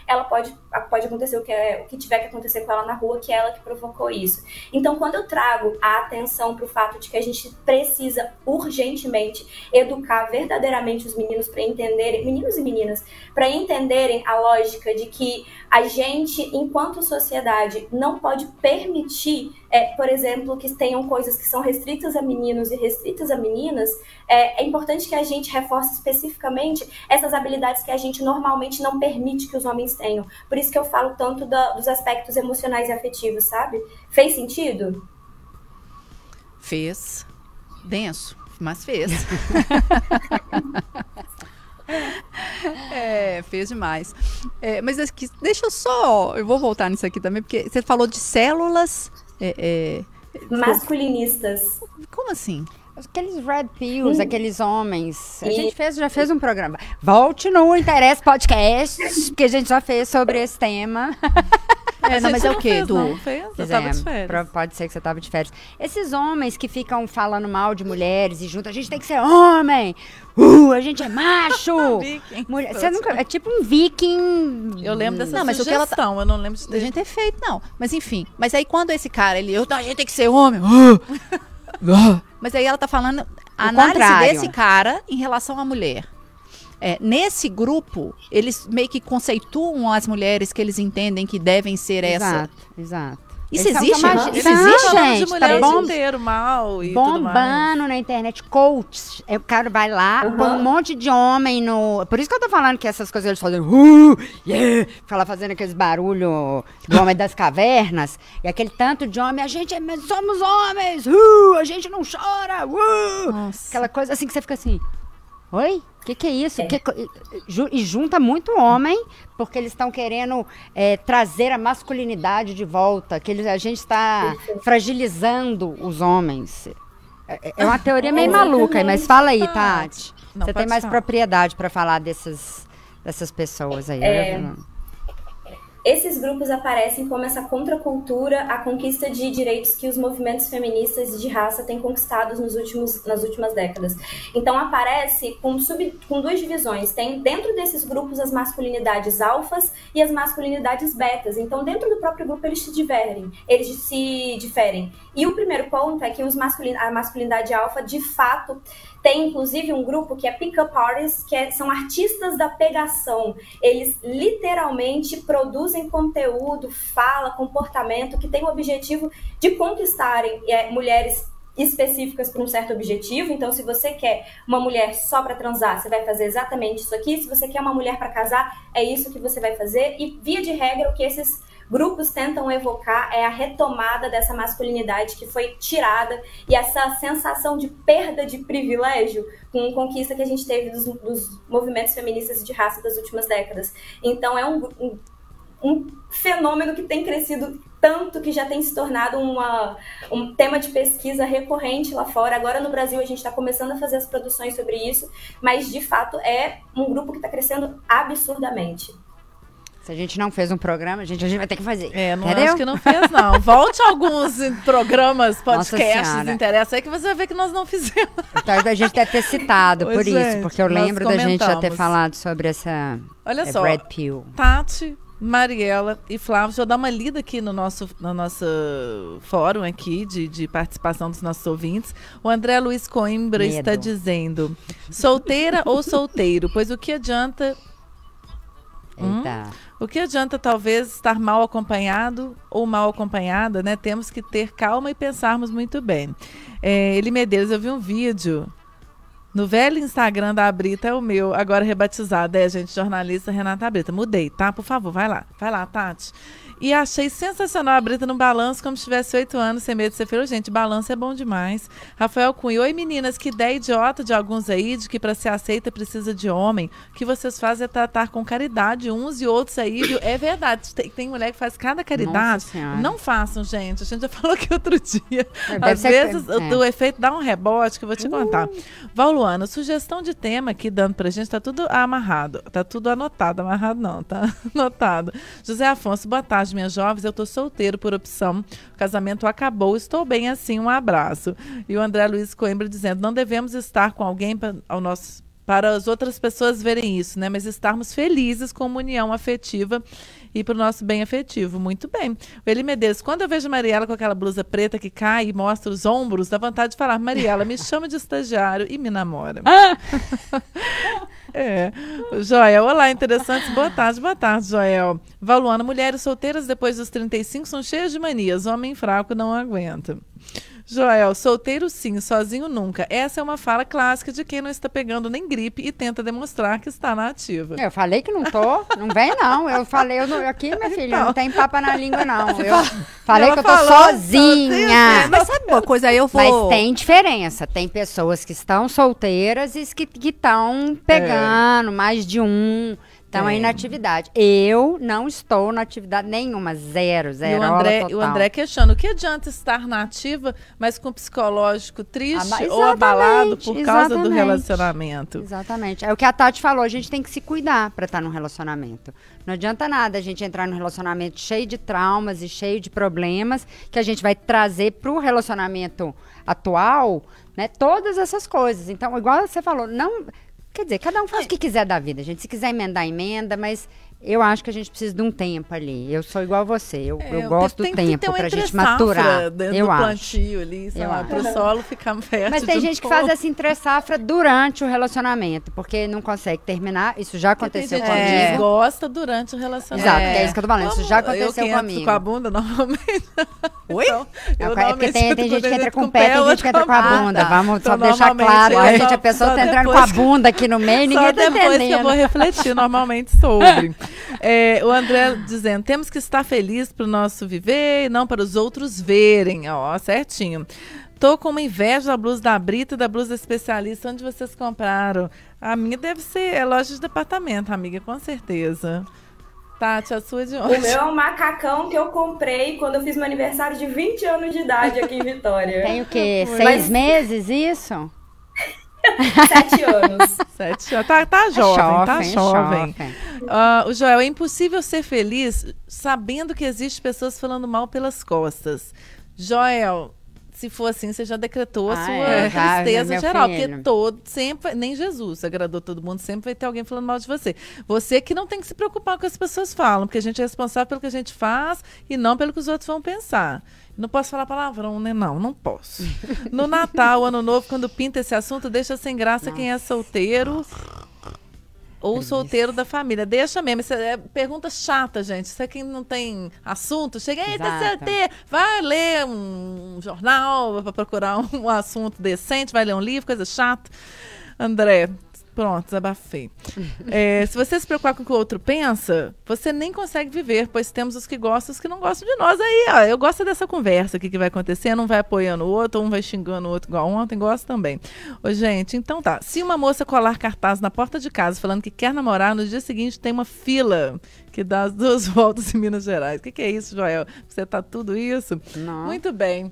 ela pode, pode acontecer o que, é, o que tiver que acontecer com ela na rua, que é ela que provocou isso. Então, quando eu trago a atenção para o fato de que a gente precisa urgentemente educar verdadeiramente os meninos para entenderem, meninos e meninas, para entenderem a lógica de que a gente, enquanto sociedade, não pode permitir, é, por exemplo, que tenham coisas que são restritas a meninos e restritas a meninas, é, é importante que a gente reforce especificamente essas habilidades que a gente normalmente não permite que os homens tenham. Por isso que eu falo tanto da, dos aspectos emocionais e afetivos, sabe? Fez sentido? Fez. Denso, mas fez. É, fez demais. É, mas aqui, deixa eu só. Eu vou voltar nisso aqui também, porque você falou de células. É, é masculinistas. Como assim? Aqueles red pills, hum. aqueles homens. A e... gente fez, já fez um programa. Volte no Interesse Podcast, que a gente já fez sobre esse tema. É, não, mas é o quê, Du? Não fez? Eu tava de férias. Pode ser que você tava de férias. Esses homens que ficam falando mal de mulheres e junto, a gente tem que ser homem! Uh, a gente é macho! Mulher, você nunca, é tipo um viking. Eu lembro dessa não, mas sugestão, o que ela tá, eu não lembro de a gente ter feito, não. Mas enfim, mas aí quando esse cara, ele, eu, a gente tem que ser homem. Uh. Mas aí ela tá falando a análise contrário. desse cara em relação à mulher. É, nesse grupo, eles meio que conceituam as mulheres que eles entendem que devem ser exato, essa. Exato. Isso existe? Isso existe, gente. De tá bom, inteiro, mal e bombando na internet. Coach. O cara vai lá, uhum. põe um monte de homem no. Por isso que eu tô falando que essas coisas eles fazem. Uh, yeah, fala fazendo aqueles barulho do homem das cavernas. E aquele tanto de homem, a gente é, somos homens, uh, a gente não chora. Uh. Aquela coisa assim que você fica assim. Oi? O que, que, é isso? É. Que, e junta muito homem, porque eles estão querendo é, trazer a masculinidade de volta, que eles, a gente está fragilizando os homens. É, é uma teoria meio maluca, mas fala aí, Tati. Não, Você tem mais falar. propriedade para falar dessas, dessas pessoas aí. Né? Esses grupos aparecem como essa contracultura à conquista de direitos que os movimentos feministas de raça têm conquistado nos últimos, nas últimas décadas. Então aparece com, sub, com duas divisões. Tem dentro desses grupos as masculinidades alfas e as masculinidades betas. Então dentro do próprio grupo eles se diferem. Eles se diferem. E o primeiro ponto é que os masculin, a masculinidade alfa de fato tem inclusive um grupo que é Pickup Artists, que é, são artistas da pegação. Eles literalmente produzem conteúdo, fala, comportamento que tem o objetivo de conquistarem é, mulheres específicas para um certo objetivo. Então, se você quer uma mulher só para transar, você vai fazer exatamente isso aqui. Se você quer uma mulher para casar, é isso que você vai fazer. E via de regra, o que esses grupos tentam evocar é a retomada dessa masculinidade que foi tirada e essa sensação de perda de privilégio com a conquista que a gente teve dos, dos movimentos feministas de raça das últimas décadas. Então é um, um, um fenômeno que tem crescido tanto que já tem se tornado uma, um tema de pesquisa recorrente lá fora. Agora no Brasil a gente está começando a fazer as produções sobre isso, mas de fato é um grupo que está crescendo absurdamente. Se a gente não fez um programa, a gente, a gente vai ter que fazer. É, não Entendeu? acho que não fez, não. Volte a alguns programas, podcasts, interessa aí que você vai ver que nós não fizemos. Então a gente deve ter citado pois por gente, isso, porque eu lembro da gente já ter falado sobre essa Olha é, só, Brad Pill. Tati, Mariela e Flávio, deixa eu dar uma lida aqui no nosso, no nosso fórum aqui de, de participação dos nossos ouvintes. O André Luiz Coimbra Medo. está dizendo: solteira ou solteiro? Pois o que adianta. Hum? O que adianta talvez estar mal acompanhado ou mal acompanhada, né? Temos que ter calma e pensarmos muito bem. É, Eli Medeiros, eu vi um vídeo no velho Instagram da Brita, é o meu, agora rebatizado, é, gente, jornalista Renata Brita. Mudei, tá? Por favor, vai lá. Vai lá, Tati. E achei sensacional a Brita no balanço, como se tivesse oito anos, sem medo de ser feio. Gente, balanço é bom demais. Rafael Cunha. Oi, meninas, que ideia idiota de alguns aí, de que para ser aceita precisa de homem. O que vocês fazem é tratar com caridade uns e outros aí, viu? É verdade. Tem, tem mulher que faz cada caridade. Não façam, gente. A gente já falou aqui outro dia. É, Às vezes que... é. o, efeito dá um rebote que eu vou te uh. contar. Valuana, sugestão de tema aqui dando pra gente, tá tudo amarrado. Tá tudo anotado. Amarrado não, tá anotado. José Afonso, boa tarde minhas jovens. Eu tô solteiro por opção. O casamento acabou. Estou bem assim. Um abraço. E o André Luiz Coimbra dizendo: não devemos estar com alguém para, ao nosso, para as outras pessoas verem isso, né? Mas estarmos felizes com uma união afetiva e para o nosso bem afetivo. Muito bem. O Eli Medeiros, quando eu vejo Mariela com aquela blusa preta que cai e mostra os ombros, dá vontade de falar: Mariela, me chama de estagiário e me namora. É. Joel, olá, interessantes. Boa tarde, boa tarde, Joel. Valuana, mulheres solteiras depois dos 35 são cheias de manias. Homem fraco não aguenta. Joel, solteiro sim, sozinho nunca. Essa é uma fala clássica de quem não está pegando nem gripe e tenta demonstrar que está na ativa. Eu falei que não tô, não vem não. Eu falei, eu não, aqui, minha filha, Então. não tem papa na língua não. Eu falei Ela que eu tô sozinha. Mas sabe uma coisa? Aí eu vou. Mas tem diferença. Tem pessoas que estão solteiras e que estão pegando mais de um. Estão aí Tem. na atividade. Eu não estou na atividade nenhuma. Zero, E zero. o André, o André questiona, o que adianta estar na ativa, mas com psicológico triste Aba- ou abalado por exatamente, causa do relacionamento? Exatamente. É o que a Tati falou, a gente tem que se cuidar para estar num relacionamento. Não adianta nada a gente entrar num relacionamento cheio de traumas e cheio de problemas que a gente vai trazer pro relacionamento atual, né? Todas essas coisas. Então, igual você falou, não, quer dizer, cada um faz o que quiser da vida, gente. Se quiser emendar, emenda, mas eu acho que a gente precisa de um tempo ali. Eu sou igual a você, eu, É, eu gosto tem do que tempo uma pra gente entre-safra maturar. dentro Eu do acho. plantio ali, sei Eu lá, pro solo ficar fértil Mas tem gente que novo. faz essa entre-safra durante o relacionamento, porque não consegue terminar. Isso já Porque tem aconteceu gente comigo. que gosta durante o relacionamento. Exato, é isso que eu tô falando. Isso já eu aconteceu que entro comigo. com a bunda, normalmente. Oi? Então, eu É porque tem, tem gente que entra eu com o pé, tem gente que entra com a bunda. Vamos Então, só deixar claro. eu só- gente, a pessoa tá entrando com a bunda aqui no meio e ninguém tá depois que eu entendendo. vou refletir normalmente sobre. É, o André dizendo, temos que estar felizes para o nosso viver e não para os outros verem. Ó, certinho. Tô com uma inveja da blusa da Brita e da blusa especialista. Onde vocês compraram? A minha deve ser é loja de departamento, amiga, com certeza. Tati, a sua de O onde? meu é um macacão que eu comprei quando eu fiz meu aniversário de 20 anos de idade aqui em Vitória. Tem o quê? Mas- Seis meses isso? Sete anos. Sete anos. Tá, tá jovem, tá Jovem, jovem. jovem. Ah, o Joel, é impossível ser feliz sabendo que existe pessoas falando mal pelas costas. Joel, se for assim, você já decretou a Ah, sua é, tristeza meu geral. filho. Porque todo, sempre, nem Jesus agradou todo mundo, sempre vai ter alguém falando mal de você. Você que não tem que se preocupar com o que as pessoas falam, porque a gente é responsável pelo que a gente faz e não pelo que os outros vão pensar. Não posso falar palavrão, né? Não, não posso. No Natal, Ano Novo, quando pinta esse assunto, deixa sem graça quem é solteiro ou solteiro da família. Deixa mesmo. Isso é pergunta chata, gente. Isso é quem não tem assunto. Chega aí, tá solteiro. Vai ler um jornal para procurar um assunto decente, vai ler um livro, coisa chata. André, pronto, desabafei. É, se você se preocupar com o que o outro pensa, você nem consegue viver, pois temos os que gostam e os que não gostam de nós. Aí, ó, eu gosto dessa conversa aqui que vai acontecer, um vai apoiando o outro, um vai xingando o outro igual ontem, gosto também. Ô, gente, então tá. Se uma moça colar cartaz na porta de casa falando que quer namorar, no dia seguinte tem uma fila que dá as duas voltas em Minas Gerais. O que, que é isso, Joel? Você tá tudo isso? Não. Muito bem.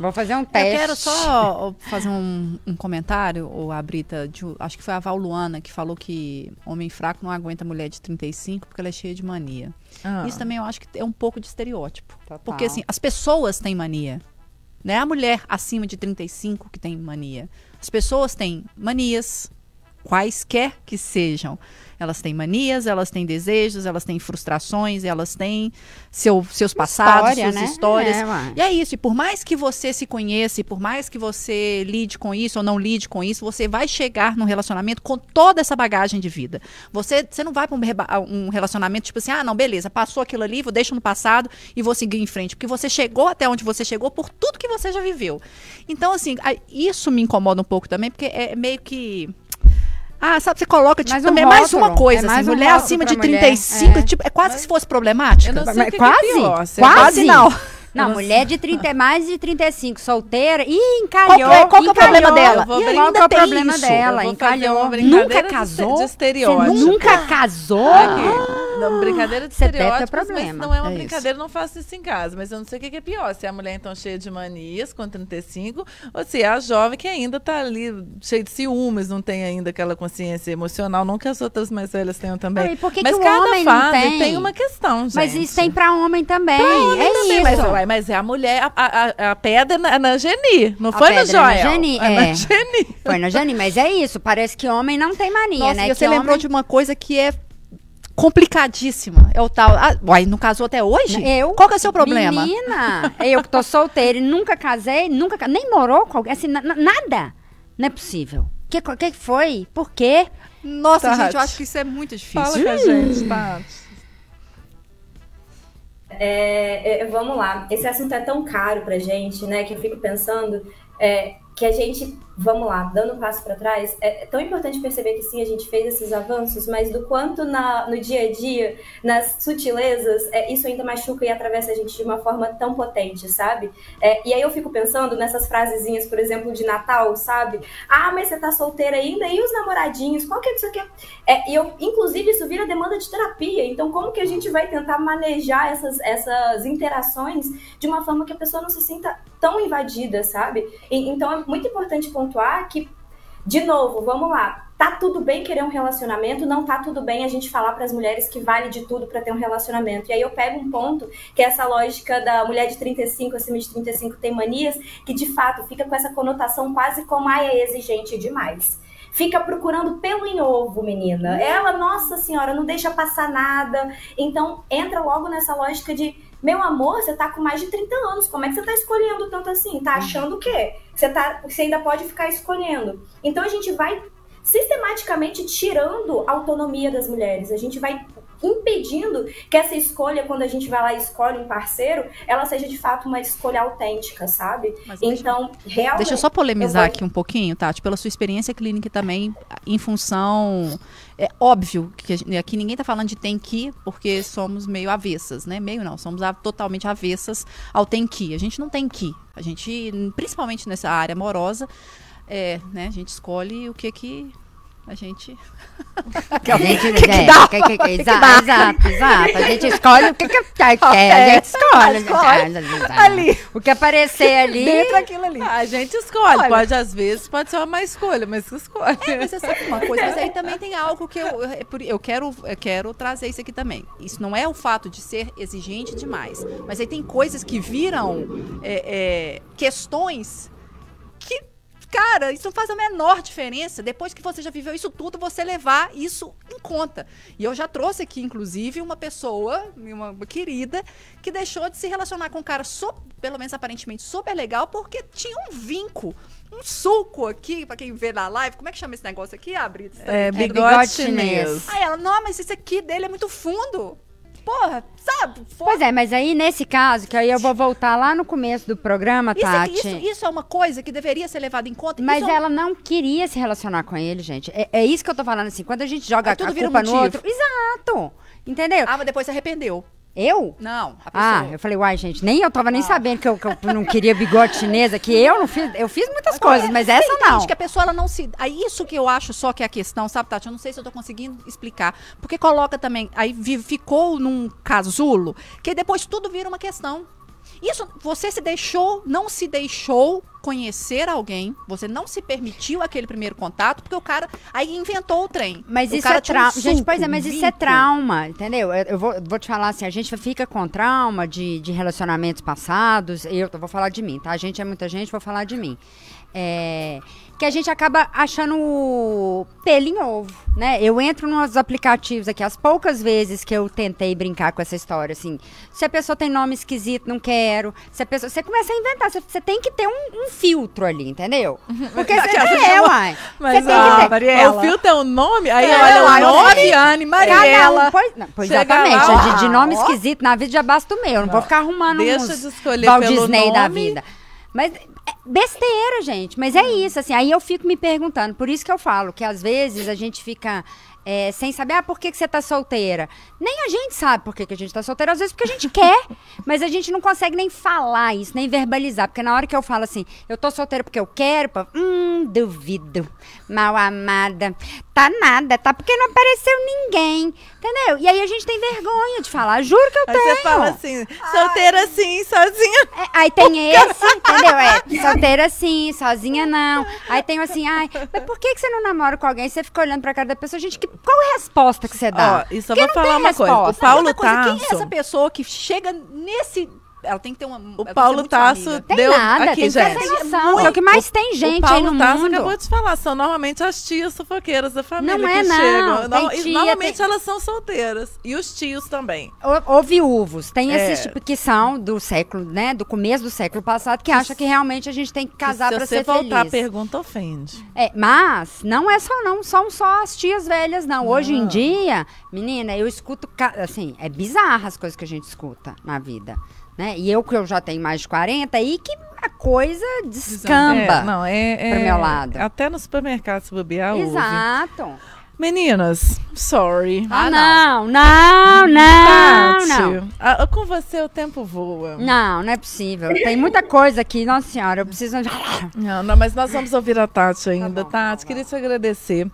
Vou fazer um Eu teste. quero só fazer um, um comentário, ou a Brita, de- acho que foi a Val Luana que falou que homem fraco não aguenta mulher de 35 porque ela é cheia de mania. Ah. Isso também eu acho que é um pouco de estereótipo. Total. Porque assim, as pessoas têm mania. Não é a mulher acima de 35 que tem mania. As pessoas têm manias, quaisquer que sejam. Elas têm manias, elas têm desejos, elas têm frustrações, elas têm seu- seus passados, História, suas né? histórias. É. E é isso, e por mais que você se conheça, e por mais que você lide com isso ou não lide com isso, você vai chegar num relacionamento com toda essa bagagem de vida. Você, você não vai para um, um relacionamento tipo assim, ah, não, beleza, passou aquilo ali, vou deixar no passado e vou seguir em frente. Porque você chegou até onde você chegou por tudo que você já viveu. Então, assim, isso me incomoda um pouco também, porque é meio que. Ah, sabe, você coloca, tipo, Mais um também é mais uma coisa, É mais assim, um mulher acima de mulher, 35, é. tipo, é quase que se fosse problemática. Eu não sei Mas que, quase, que é pior. é quase. Quase não. Não, não mulher de 30, e mais de 35, solteira. Ih, Qual encalhou. que é- qual que é o problema dela? E brincar- qual que é o tem problema isso. dela? Encalhou. Nunca casou? de. Você nunca casou? Aqui. Não, brincadeira de ter estereótipos, mas problema. não é uma É brincadeira, não faço isso em casa. Mas eu não sei o que é pior, se é a mulher então cheia de manias, com 35, ou se é a jovem que ainda tá ali cheia de ciúmes, não tem ainda aquela consciência emocional, não que as outras mais velhas tenham também. E por que mas que o cada homem não fase tem? uma questão, gente. Mas isso tem pra homem também. Também, é mas, isso. ué, mas é a mulher, a, a, a pedra na, na Geni, não A foi na pedra na Joel? Geni, É é. na Geni. Foi na Jane, mas é isso. Parece que homem não tem mania, Nossa, né? você lembrou homem... de uma coisa que é complicadíssima. É o tal. Ah, uai, não casou até hoje? Eu? Qual que é o seu problema? Menina, eu que tô solteira e nunca casei, nunca ca- nem morou com alguém, assim, na- na- nada. Não é possível. O que, que que foi? Por quê? Nossa, Tati. gente, eu acho que isso é muito difícil. Fala com a gente, Tati. É, é, vamos lá, esse assunto é tão caro pra gente, né, que eu fico pensando é, que a gente, vamos lá, dando um passo para trás, é, é tão importante perceber que sim, a gente fez esses avanços, mas do quanto na, no dia a dia, nas sutilezas, é, isso ainda machuca e atravessa a gente de uma forma tão potente, sabe? É, e aí eu fico pensando nessas frasezinhas, por exemplo, de Natal, sabe? Ah, mas você tá solteira ainda? E os namoradinhos? Qual que é isso aqui? É, e eu, inclusive, isso vira demanda de terapia. Então, como que a gente vai tentar manejar essas, essas interações de uma forma que a pessoa não se sinta tão invadida, sabe? E- então, é muito importante pontuar que, de novo, vamos lá. Tá tudo bem querer um relacionamento, não tá tudo bem a gente falar para as mulheres que vale de tudo para ter um relacionamento. E aí eu pego um ponto que é essa lógica da mulher de 35 acima de 35 tem manias, que de fato fica com essa conotação quase como ai é exigente demais fica procurando pelo em ovo, menina. Ela, nossa senhora, não deixa passar nada. Então, entra logo nessa lógica de, meu amor, você tá com mais de 30 anos, como é que você tá escolhendo tanto assim? Tá achando o quê? Você, tá, você ainda pode ficar escolhendo. Então, a gente vai sistematicamente tirando a autonomia das mulheres. A gente vai impedindo que essa escolha, quando a gente vai lá e escolhe um parceiro, ela seja de fato uma escolha autêntica, sabe? Mas deixa- Então, realmente. Deixa eu só polemizar eu vou- aqui um pouquinho, Tati, pela sua experiência clínica também, em função. É óbvio que aqui ninguém tá falando de tem que, porque somos meio avessas, né? Meio não, somos totalmente avessas ao tem que. A gente não tem que. A gente, principalmente nessa área amorosa, é, né? A gente escolhe o que que a gente. A gente, é, que- que- que- exa- exato, exato. A gente escolhe o que, que quer, a gente escolhe. Escolhe. Ali. O que aparecer ali. Dentro daquilo ali. A gente escolhe. Pode, às vezes, pode ser uma má escolha, mas que escolhe. É, mas você sabe uma coisa, mas aí também tem algo que eu, eu, eu quero, eu quero trazer isso aqui também. Isso não é o fato de ser exigente demais, mas aí tem coisas que viram é, é, questões que, cara, isso não faz a menor diferença. Depois que você já viveu isso tudo, você levar isso em conta. E eu já trouxe aqui, inclusive, uma pessoa, uma querida, que deixou de se relacionar com um cara, so- pelo menos aparentemente, super legal, porque tinha um vinco. Um suco aqui, pra quem vê na live. Como é que chama esse negócio aqui, Abrita? É, bigode bigode chinês. chinês. Aí ela, não, mas esse aqui dele é muito fundo. Porra, sabe? Pois é, mas aí nesse caso, que aí eu vou voltar lá no começo do programa, isso, é- Tati. isso, isso é uma coisa que deveria ser levada em conta. Mas Isso é ela não queria se relacionar com ele, gente. É, é isso que eu tô falando assim. Quando a gente joga Aí tudo a vira um culpa no outro. Exato. Entendeu? Ah, mas depois se arrependeu. Eu? Não. Ah, eu falei, uai, gente, nem eu tava nem sabendo que eu, que eu não queria bigode chinesa, que eu não fiz. Eu fiz muitas coisas, mas essa não. que a pessoa ela não se. Aí isso que eu acho só que é a questão, sabe, Tati? Eu não sei se eu tô conseguindo explicar. Porque coloca também. Aí vi- ficou num casulo que depois tudo vira uma questão. Isso, você se deixou, não se deixou conhecer alguém, você não se permitiu aquele primeiro contato, porque o cara aí inventou o trem. Mas O isso é tinha um trauma. gente, pois é, mas isso é vinco. trauma, entendeu? Eu, eu vou, vou te falar assim, a gente fica com trauma de, de relacionamentos passados. Eu vou falar de mim, tá? A gente é muita gente, vou falar de mim. É, que a gente acaba achando o pelo em ovo, né? Eu entro nos aplicativos aqui, as poucas vezes que eu tentei brincar com essa história, assim, se a pessoa tem nome esquisito, não quero. Se a pessoa, você começa a inventar, você, você tem que ter um, um filtro ali, entendeu? Porque você é, uai. Mas, Você tem que ó, ter. Mariela, o fio tem um nome, aí É, olha uai, o nome. Cada Mariela. um, pois, não, pois exatamente. lá, de, de nome ó. esquisito, na vida já basta o meu. Não, vou ficar arrumando Deixa uns de escolher Walt pelo Disney da nome. vida. Mas é besteira, gente. Mas é isso, assim. Aí eu fico me perguntando. Por isso que eu falo que às vezes a gente fica é, sem saber, ah, por que, que você tá solteira? Nem a gente sabe por que, que a gente tá solteira, às vezes porque a gente quer. Mas a gente não consegue nem falar isso, nem verbalizar. Porque na hora que eu falo assim, eu tô solteira porque eu quero, pô, hum, duvido. Mal amada. Tá nada, tá? Porque não apareceu ninguém. Entendeu? E aí a gente tem vergonha de falar. Juro que eu Aí tenho. você fala assim, solteira assim, sozinha. É, aí tem esse, entendeu? É, solteira sim, sozinha não. Aí tem assim, ai, mas por que, que você não namora com alguém? Você fica olhando pra cara da pessoa, gente, que, qual é a resposta que você dá? Ó, e só Porque vou não falar tem uma coisa. O resposta. Paulo coisa, quem é essa pessoa que chega nesse ela tem que ter uma. O que Paulo ser Tasso. Tem deu nada, aqui, tem que gente. ter essa noção. É o que mais tem gente o Paulo aí no Tasso mundo. acabou de falar, são normalmente as tias sufoqueiras da família Não que é, não. chegam. Tem No- e tia, normalmente tem- elas são solteiras. E os tios também. Ou, ou viúvos. Tem É. esses tipo que são do século, né? Do começo do século passado, que acha que realmente a gente tem que casar Se pra você ser voltar feliz. a pergunta, ofende. É, mas não é só não, são só as tias velhas, não. Hoje em Não. dia, menina, eu escuto, assim, é bizarra as coisas que a gente escuta na vida, né? E eu que eu já tenho mais de 40, aí que a coisa descamba. É, não, é, é, pro meu lado. Até no supermercado, se bobear, ouve. Exato. Meninas, sorry. Ah, Ah, não, não, não, não. Tati, ah, com você o tempo voa. Não, não é possível. Tem muita coisa aqui, nossa senhora, eu preciso... Não, não, mas nós vamos ouvir a Tati ainda. bom, Tati, queria te agradecer.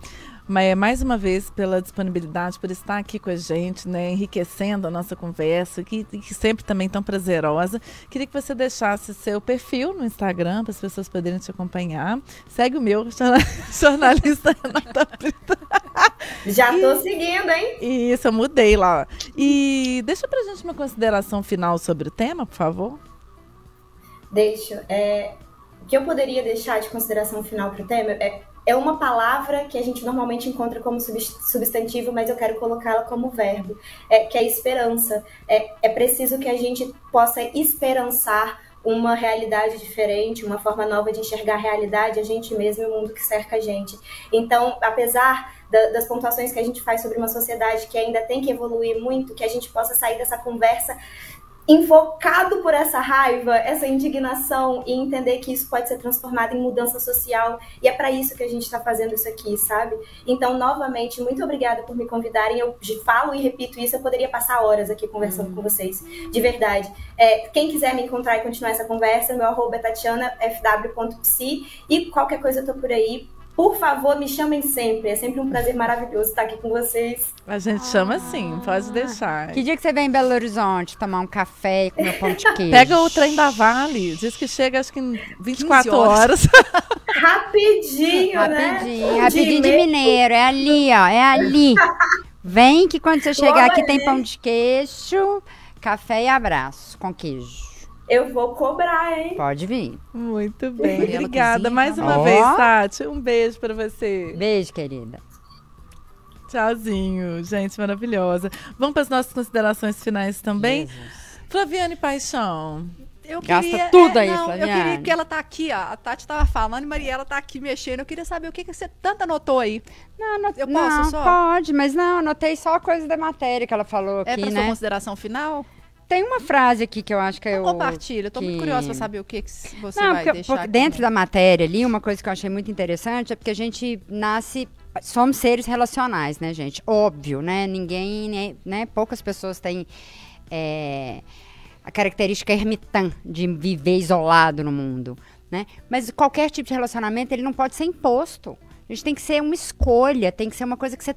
Mas, mais uma vez pela disponibilidade, por estar aqui com a gente, né, enriquecendo a nossa conversa, que, que sempre também tão prazerosa. Queria que você deixasse seu perfil no Instagram para as pessoas poderem te acompanhar. Segue o meu, jorna- jornalista Renata Brito. Já tô seguindo, hein? Isso, eu mudei lá. E deixa pra gente uma consideração final sobre o tema, por favor. Deixo. É, o que eu poderia deixar de consideração final para o tema é, é uma palavra que a gente normalmente encontra como subs- substantivo, mas eu quero colocá-la como verbo, é, que é esperança. É, é preciso que a gente possa esperançar uma realidade diferente, uma forma nova de enxergar a realidade, a gente mesmo e o mundo que cerca a gente. Então, apesar da- das pontuações que a gente faz sobre uma sociedade que ainda tem que evoluir muito, que a gente possa sair dessa conversa invocado por essa raiva, essa indignação e entender que isso pode ser transformado em mudança social e é para isso que a gente está fazendo isso aqui, sabe? Então, novamente, muito obrigada por me convidarem. Eu falo e repito isso, eu poderia passar horas aqui conversando com vocês, de verdade. É, quem quiser me encontrar e continuar essa conversa, meu arroba é tatianafw.psi e qualquer coisa eu tô por aí. Por favor, me chamem sempre. É sempre um prazer maravilhoso estar aqui com vocês. A gente chama sim, pode deixar. Que dia que você vem em Belo Horizonte tomar um café e comer pão de queijo? Pega o trem da Vale, diz que chega acho que em 24 horas. Rapidinho, né? Rapidinho, Um rapidinho de e meio. mineiro, é ali, ó, é ali. Vem que quando você chegar aqui tem pão de queijo, café e abraço com queijo. Eu vou cobrar, hein? Pode vir. Muito bem, obrigada cozinha, mais uma vez, Tati. Um beijo pra você. Beijo, querida. Tchauzinho, gente maravilhosa. Vamos para as nossas considerações finais também. Jesus. Flaviane Paixão. Eu Gasta queria, tudo é, aí, não, Eu Flaviane. queria que ela tá aqui, ó. A Tati tava falando e Mariela tá aqui mexendo. Eu queria saber o que, que você tanto anotou aí. Não, não, Eu posso não, só? pode, mas não, anotei só coisa da matéria que ela falou É aqui, pra sua né? consideração final? Tem uma frase aqui que eu acho que eu... Compartilha. Eu tô muito que- curiosa pra saber o que, que você Não, vai porque, deixar porque dentro da matéria ali, uma coisa que eu achei muito interessante é porque a gente nasce. Somos seres relacionais, né, gente? Óbvio, né? Ninguém, né? Poucas pessoas têm é, a característica ermitã de viver isolado no mundo, né? Mas qualquer tipo de relacionamento, ele não pode ser imposto. A gente tem que ser uma escolha, tem que ser uma coisa que você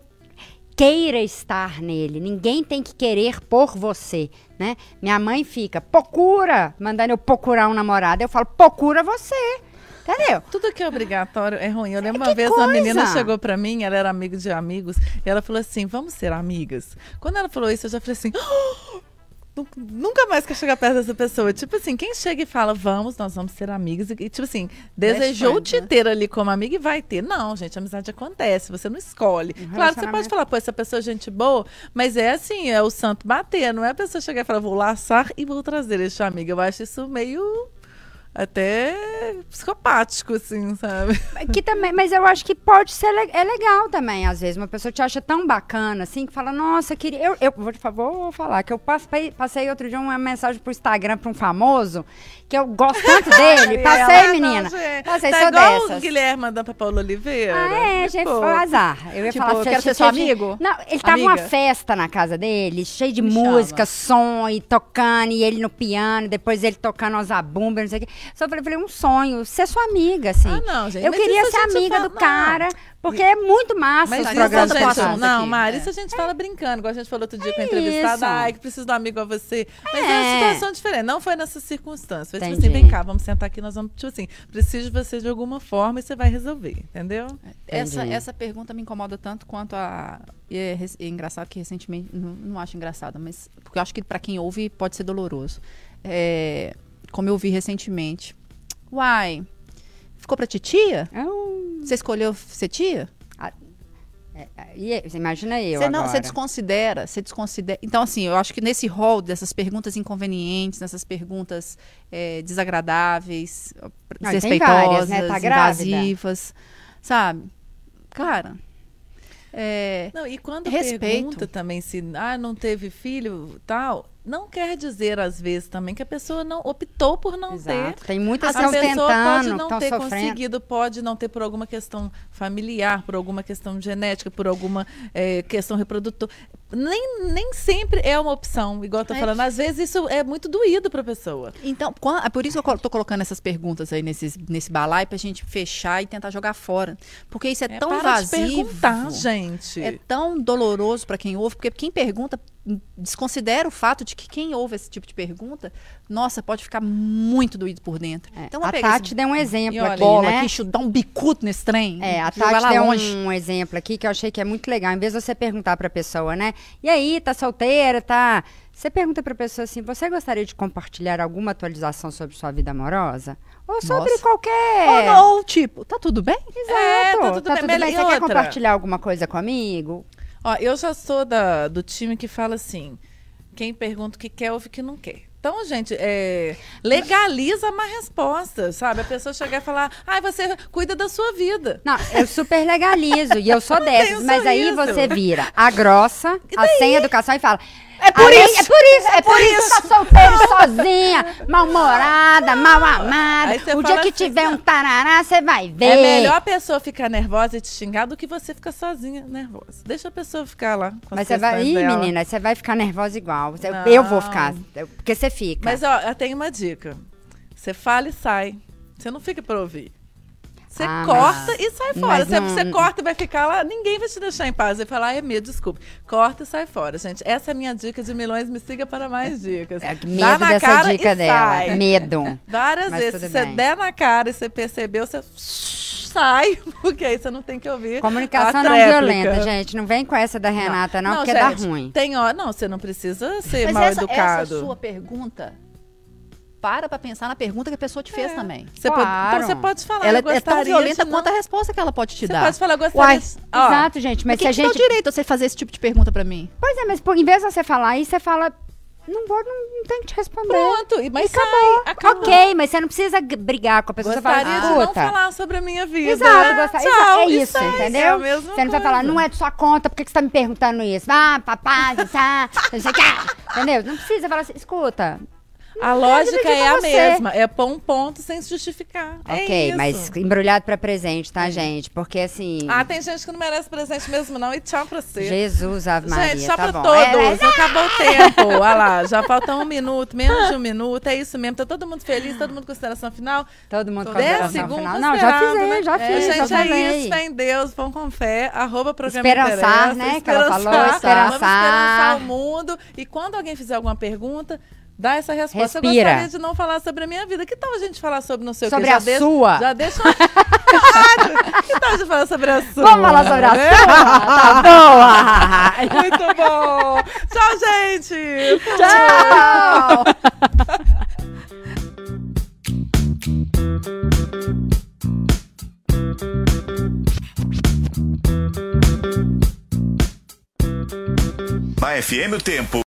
queira estar nele. Ninguém tem que querer por você, né? Minha mãe fica, procura, mandando eu procurar um namorado. Eu falo, procura você. Entendeu? Tudo que é obrigatório é ruim. Eu lembro uma que vez uma coisa! menina chegou pra mim, ela era amiga de amigos, e ela falou assim: vamos ser amigas. Quando ela falou isso, eu já falei assim. "Ah, nu- Nunca mais quer chegar perto dessa pessoa. Tipo assim, quem chega e fala, vamos, nós vamos ser amigas, e tipo assim, desejou te né? ter ali como amiga e vai ter. Não, gente, amizade acontece, você não escolhe. Claro que você pode falar, pô, essa pessoa é gente boa, mas é assim, é o santo bater, não é a pessoa chegar e falar, vou laçar e vou trazer este amigo. Eu acho isso meio até psicopático, assim, sabe? Que também, mas eu acho que pode ser le- é legal também, às vezes. Uma pessoa te acha tão bacana, assim, que fala, nossa, queria. Eu, eu vou, te fa- vou falar que eu passei, passei outro dia uma mensagem pro Instagram pra um famoso, que eu gosto tanto dele. Passei, não, menina. gente. Passei, tá sou igual dessas. o Guilherme mandando pra Paula Oliveira. Ah, é, Mas, gente, foi um azar. Eu ia Tipo, falar quero ser seu amigo? Não, ele tava uma Amiga. festa na casa dele, cheio de Me música, som e tocando, e ele no piano, depois ele tocando as abumbas, não sei o quê. Só falei, falei, um sonho, ser sua amiga, assim. Ah, não, gente. Eu mas queria ser amiga fala- do não. cara, porque é muito massa Mas os isso, programas a que gente, não, aqui. Mari, É. isso a gente fala brincando, igual a gente falou outro dia com a É entrevistada. isso. Ai, que preciso de um amigo a você. Mas é, É. uma situação diferente. Não foi nessa circunstância. Foi tipo assim, vem cá, vamos sentar aqui, nós vamos, tipo assim, preciso de você de alguma forma e você vai resolver, entendeu? Essa, Entendi. essa pergunta me incomoda tanto quanto a. E é, é engraçado que recentemente. Não, não acho engraçado, mas. Porque eu acho que pra quem ouve pode ser doloroso. é, como eu vi recentemente. Uai, ficou pra titia? Hum, Você escolheu ser tia? é, e você imagina eu Você não, você desconsidera, você desconsidera. Então, assim, eu acho que nesse rol dessas perguntas inconvenientes, nessas perguntas é, desagradáveis, Não, desrespeitosas, várias, né? Tá grávida? invasivas, sabe? Cara, é, Não, e quando Respeito. pergunta também se ah, não teve filho tal, não quer dizer, às vezes, também que a pessoa não optou por não ter. Exato. Tem muitas A que pessoa pode tentando, não estão ter sofrendo. conseguido, pode não ter por alguma questão familiar, por alguma questão genética, por alguma eh, questão reprodutora. Nem, nem sempre é uma opção, igual eu tô É. falando. Às vezes isso é muito doído para a pessoa. Então, é por isso que eu tô colocando essas perguntas aí nesses, nesse balai pra gente fechar e tentar jogar fora. Porque isso é, É, tão para de vazio. perguntar, gente. É tão doloroso pra quem ouve, porque quem pergunta desconsidera o fato de que quem ouve esse tipo de pergunta, nossa, pode ficar muito doído por dentro. É, Então, a Tati esse deu um exemplo E aqui, bola né? aqui, dar um bicudo nesse trem. É, a Tati deu longe. um exemplo aqui que eu achei que é muito legal. Em vez de você perguntar pra pessoa, né? E aí, tá solteira, tá? Você pergunta pra pessoa assim: você gostaria de compartilhar alguma atualização sobre sua vida amorosa? Ou sobre Nossa. qualquer. Ou, ou tipo, tá tudo bem? Exato. É, tá tudo bem. Melhor- Você e quer outra? compartilhar alguma coisa comigo? Ó, eu já sou da, do time que fala assim: quem pergunta o que quer, ouve o que não quer. Então, gente, é, legaliza a má resposta, sabe? A pessoa chegar e falar, ai, você cuida da sua vida. Não, eu super legalizo e eu sou dessas, mas aí sorriso. você vira a grossa, a sem educação e fala. É por "Além- isso, É por isso, é, por isso que tá solteira, sozinha, mal-humorada, mal amada. Aí você O dia que assim, tiver não. um tarará, você vai ver. É melhor a pessoa ficar nervosa e te xingar do que você ficar sozinha nervosa. Deixa a pessoa ficar lá Mas você vai. Ih, dela. menina, você vai ficar nervosa igual. Não. Eu vou ficar. eu- Porque você fica. Mas ó, eu tenho uma dica. Você fala e sai. Você não fica pra ouvir. Você Ah, corta mas- e sai fora. Você, não- você corta e vai ficar lá, ninguém vai te deixar em paz. Vai falar, ai, é medo, desculpe. Corta e sai fora, gente. Essa é a minha dica de milhões. Me siga para mais dicas. É, Dá medo na dessa cara dica e dela. sai. Medo. Várias Mas vezes. Se você bem. der na cara e você percebeu, você sai. Porque aí você não tem que ouvir. Comunicação a não violenta, gente. Não vem com essa da Renata, não, porque gente, dá ruim. Tem hora. Não, você não precisa ser Mas mal essa, educado. essa sua pergunta, para pra pensar na pergunta que a pessoa te fez É. também. Você pode, Claro. então você pode falar. Ela é tão violenta quanto a resposta que ela pode te Você dar. pode falar, eu gostaria. Uai, Ó, Exato, gente. Mas se a gente. o direito a você fazer esse tipo de pergunta pra mim? Pois é, mas pô, em vez de você falar aí, você fala. Não vou, não, não tenho que te responder. Pronto, e- mas E acabou. sai, acabou. Ok, mas você não precisa brigar com a pessoa. Você Gostaria fala, de não falar sobre a minha vida. Exato, gostaria. Tchau, é isso, sai, entendeu? É você não vai coisa. falar, não é de sua conta, por que que você tá me perguntando isso? Ah, papai, tá, não sei o que. Entendeu? Não precisa falar assim, escuta. A lógica é a você. mesma. É pôr um ponto sem se justificar. É ok, isso. mas embrulhado pra presente, tá, gente? Porque assim. Ah, tem gente que não merece presente mesmo, não. E tchau pra você. Jesus, Ave Maria, Gente, tchau tá pra bom. todos. É, é, Acabou o tempo. Olha lá, já falta um minuto, menos de um minuto. É isso mesmo. Tá todo mundo feliz, todo mundo com consideração final. todo mundo com consideração segundos final. Não, já fiz, né? já É, fiz, gente, já é isso, fé em Deus, vão com fé, arroba programa Esperançar, né, que ela falou, Vamos esperançar. esperançar o mundo. E quando alguém fizer alguma pergunta, dá essa resposta. Eu Respira. gostaria de não falar sobre a minha vida. Que tal a gente falar sobre não sei Sobre o que? a deixa- sua. Já deixa... Claro. que tal a gente falar sobre a sua? Vamos falar sobre a É? sua? Tá boa! Muito bom! Tchau, gente! Tchau! Na FM o tempo